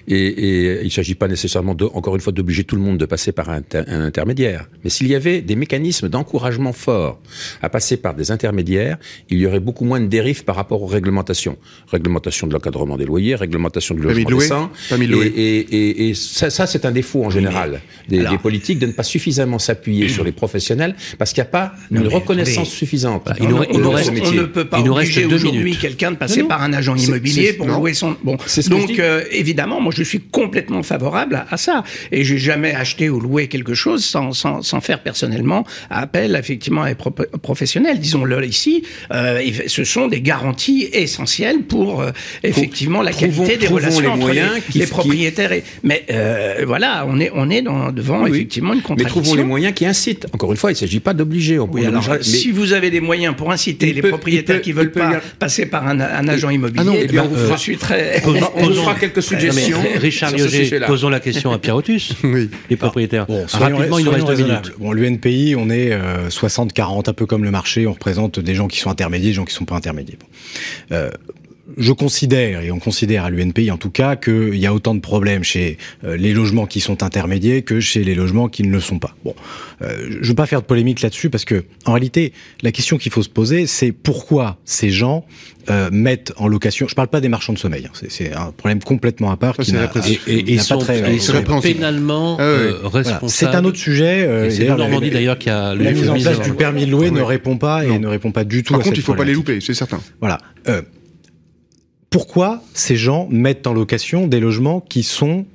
Et, et il ne s'agit pas nécessairement, de, encore une fois, d'obliger tout le monde de passer par un, inter- un intermédiaire. Mais s'il y avait des mécanismes d'encouragement forts à passer par des intermédiaires, il y aurait beaucoup moins de dérives par rapport aux réglementations. Réglementation de l'encadrement des loyers, réglementation du logement décent. Et, et, et, et ça, ça c'est un défaut en général des, alors- des politiques de ne pas suffisamment s'appuyer sur les professionnels parce qu'il n'y a pas Non, une reconnaissance suffisante. il nous- on, il nous on- reste- on métier. ne peut pas il nous reste deux aujourd'hui quelqu'un de passer Non, par un agent immobilier pour non. louer son. Bon, donc euh, évidemment, moi je suis complètement favorable à, à ça, et j'ai jamais acheté ou loué quelque chose sans, sans, sans faire personnellement appel effectivement à des pro- professionnels. Disons-le ici, euh, ce sont des garanties essentielles pour euh, effectivement la trouvons- qualité des trouvons relations les entre moyens les, qui- les qui- propriétaires. Et, mais euh, voilà, on est on est dans, devant Oui, effectivement une Mais contradiction. trouvons les moyens qui incitent. Encore une fois, il ne s'agit pas d'obliger. Oui, alors, mais- si vous avez des moyens pour inciter Il les peut- propriétaires peut- qui veulent peut pas passer par un, un agent immobilier, Ah non, eh eh bien, ben, on je fera- suis très. Posons- on vous posons- fera quelques suggestions. Non, mais Richard sujet-là. posons la question à Pierre Otus. Oui. Les propriétaires. Bon, soyons- Rapidement, il nous soyons reste deux minutes. Bon, l'UNPI, on est euh, 60-40, un peu comme le marché. On représente des gens qui sont intermédiaires, des gens qui sont pas intermédiaires. Bon. Euh, je considère, et on considère à l'UNPI en tout cas, qu'il y a autant de problèmes chez euh, les logements qui sont intermédiaires que chez les logements qui ne le sont pas. Bon, euh, je ne veux pas faire de polémique là-dessus parce que, en réalité, la question qu'il faut se poser, c'est pourquoi ces gens euh, mettent en location. Je parle pas des marchands de sommeil. hein, c'est- c'est un problème complètement à part Ça, qui n'a. Et, et- et n'a sont, pas très. euh, sont répréhensible. pénalement Ah oui. euh, voilà. responsables. C'est un autre sujet. euh, Et c'est d'ailleurs, le la- Normandie la- d'ailleurs qui a la mise en place du permis de louer Ouais. ne répond pas et Non. ne répond pas du tout Par à contre, cette il faut pas les louper, c'est certain. Voilà. Euh, pourquoi ces gens mettent en location des logements qui sont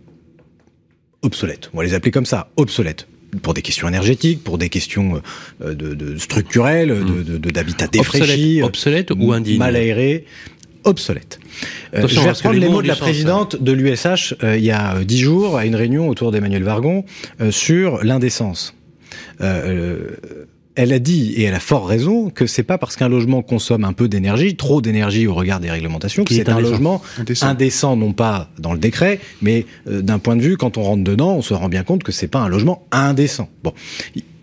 obsolètes On va les appeler comme ça, obsolètes. Pour des questions énergétiques, pour des questions euh, de, de structurelles, de- de- de- d'habitat défraîchi, obsolète, obsolète ou indigne mal aéré, obsolète. Euh, je vais reprendre les mots de la hein. présidente de l'USH euh, il y a euh, dix jours à une réunion autour d'Emmanuel Vargon euh, sur l'indécence. Elle a dit, et elle a fort raison, que c'est pas parce qu'un logement consomme un peu d'énergie, trop d'énergie au regard des réglementations, que c'est un indécent. logement Indécent. indécent, non pas dans le décret, mais euh, d'un point de vue, quand on rentre dedans, on se rend bien compte que c'est pas un logement indécent. Bon.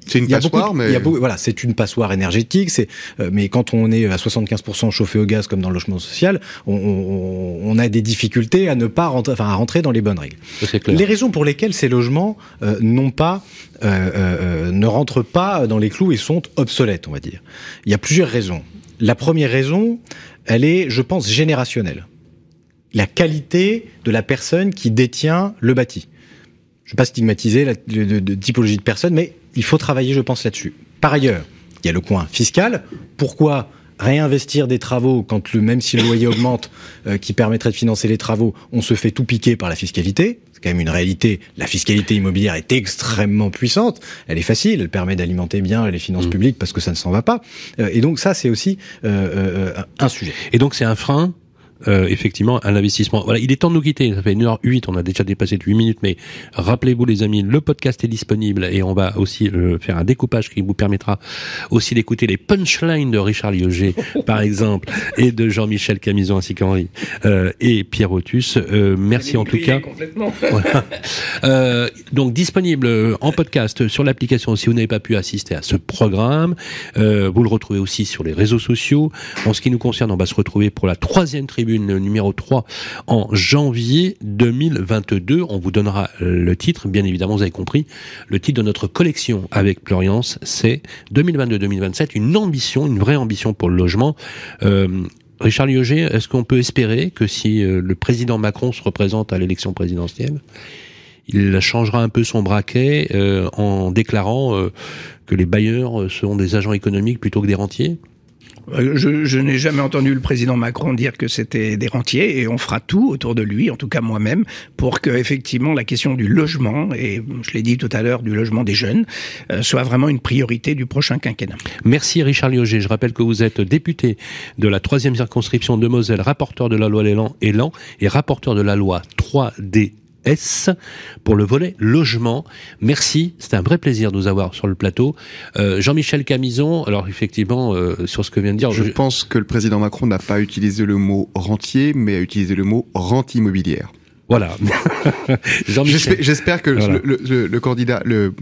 C'est une Il y a beaucoup, passoire, de- mais beaucoup- voilà, c'est une passoire énergétique. C'est, euh, mais quand on est à 75% chauffé au gaz comme dans le logement social, on, on- on a des difficultés à ne pas rentrer, enfin à rentrer dans les bonnes règles. Clair. Les raisons pour lesquelles ces logements euh, n'ont pas, euh, euh, euh, ne rentrent pas dans les clous et sont obsolètes, on va dire. Il y a plusieurs raisons. La première raison, elle est, je pense, générationnelle. La qualité de la personne qui détient le bâti. Je ne vais pas stigmatiser la de, typologie de personne, mais il faut travailler, je pense, là-dessus. Par ailleurs, il y a le coin fiscal. Pourquoi réinvestir des travaux quand le même si le loyer augmente, euh, qui permettrait de financer les travaux, on se fait tout piquer par la fiscalité? C'est quand même une réalité. La fiscalité immobilière est extrêmement puissante. Elle est facile. Elle permet d'alimenter bien les finances mmh. publiques parce que ça ne s'en va pas. Euh, et donc ça, c'est aussi euh, un sujet. Et donc c'est un frein euh, effectivement un investissement. Voilà, il est temps de nous quitter. Ça fait 1h08, on a déjà dépassé de 8 minutes, mais rappelez-vous les amis, le podcast est disponible et on va aussi euh, faire un découpage qui vous permettra aussi d'écouter les punchlines de Richard Lioger, par exemple, et de Jean-Michel Camison ainsi qu'Henri euh, et Pierre Otus. Euh, merci en tout cas. Voilà. donc disponible en podcast sur l'application si vous n'avez pas pu assister à ce programme. vous le retrouvez aussi sur les réseaux sociaux. En ce qui nous concerne, on va se retrouver pour la troisième numéro 3 en janvier 2022. On vous donnera le titre, bien évidemment, vous avez compris. Le titre de notre collection avec Pluriance, c'est 2022-2027, une ambition, une vraie ambition pour le logement. Euh, Richard Lioger, est-ce qu'on peut espérer que si euh, le président Macron se représente à l'élection présidentielle, il changera un peu son braquet euh, en déclarant que les bailleurs seront des agents économiques plutôt que des rentiers? Je, je n'ai jamais entendu le président Macron dire que c'était des rentiers et on fera tout autour de lui, en tout cas moi-même, pour que effectivement la question du logement et je l'ai dit tout à l'heure du logement des jeunes euh, soit vraiment une priorité du prochain quinquennat. Merci Richard Lioger. Je rappelle que vous êtes député de la troisième circonscription de Moselle, rapporteur de la loi Élan et rapporteur de la loi 3D S pour le volet logement. Merci, c'était un vrai plaisir de vous avoir sur le plateau. Euh, Jean-Michel Camison, alors effectivement, euh, sur ce que vient de dire... Je, pense que le président Macron n'a pas utilisé le mot rentier, mais a utilisé le mot rente immobilière. Voilà. J'espère que le, candidat, le,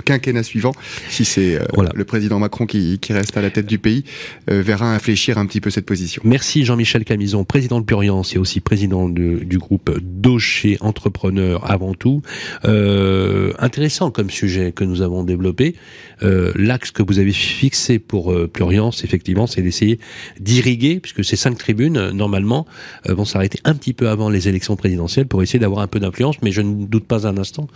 quinquennat suivant, si c'est euh, le président Macron qui, reste à la tête du pays, euh, verra infléchir un petit peu cette position. Merci Jean-Michel Camison, président de Puriance et aussi président du groupe Docher Entrepreneur avant tout. Euh, intéressant comme sujet que nous avons développé. L'axe que vous avez fixé pour Pluriance, effectivement, c'est d'essayer d'irriguer, puisque ces cinq tribunes, normalement, vont s'arrêter un petit peu avant les élections présidentielles pour essayer d'avoir un peu d'influence, mais je ne doute pas un instant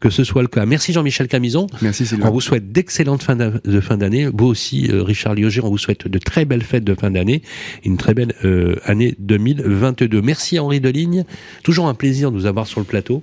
que ce soit le cas. Merci Jean-Michel Camison. Merci Sylvain. On vous souhaite d'excellentes fins de fin d'année. Vous aussi, euh, Richard Lioger, on vous souhaite de très belles fêtes de fin d'année, une très belle euh, année 2022. Merci Henri Deligne. Toujours un plaisir de vous avoir sur le plateau.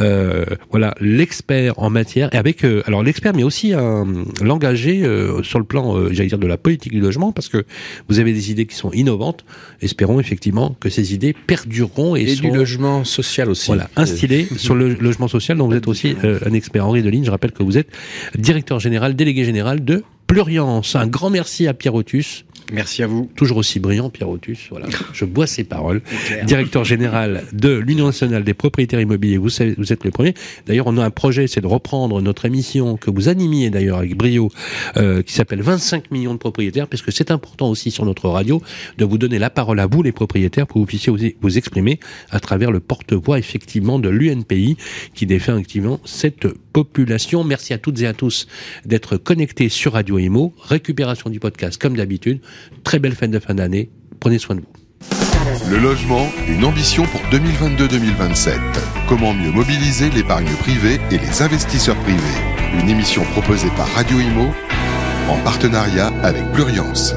Euh, voilà, l'expert en matière, et avec, euh, alors l'expert, mais aussi un, l'engagé euh, sur le plan, euh, j'allais dire, de la politique du logement, parce que vous avez des idées qui sont innovantes. Espérons effectivement que ces idées perdureront et, et du logement social aussi. Voilà, instillées sur le logement social, dont vous êtes aussi un expert. Henri Deligne, je rappelle que vous êtes directeur général, délégué général de Pluriance. Un grand merci à Pierre Otus. Merci à vous. Toujours aussi brillant, Pierre Otus. Voilà, je bois ses paroles. Directeur général de l'Union nationale des propriétaires immobiliers. Vous savez, vous êtes le premier. D'ailleurs, on a un projet, c'est de reprendre notre émission que vous animiez d'ailleurs avec brio, euh, qui s'appelle 25 millions de propriétaires, parce que c'est important aussi sur notre radio de vous donner la parole à vous, les propriétaires, pour que vous puissiez vous, vous exprimer à travers le porte-voix effectivement de l'UNPI qui défend effectivement cette population. Merci à toutes et à tous d'être connectés sur Radio Imo. Récupération du podcast comme d'habitude. Très belle fin de fin d'année. Prenez soin de vous. Le logement, une ambition pour 2022-2027. Comment mieux mobiliser l'épargne privée et les investisseurs privés? Une émission proposée par Radio Imo en partenariat avec Pluriance.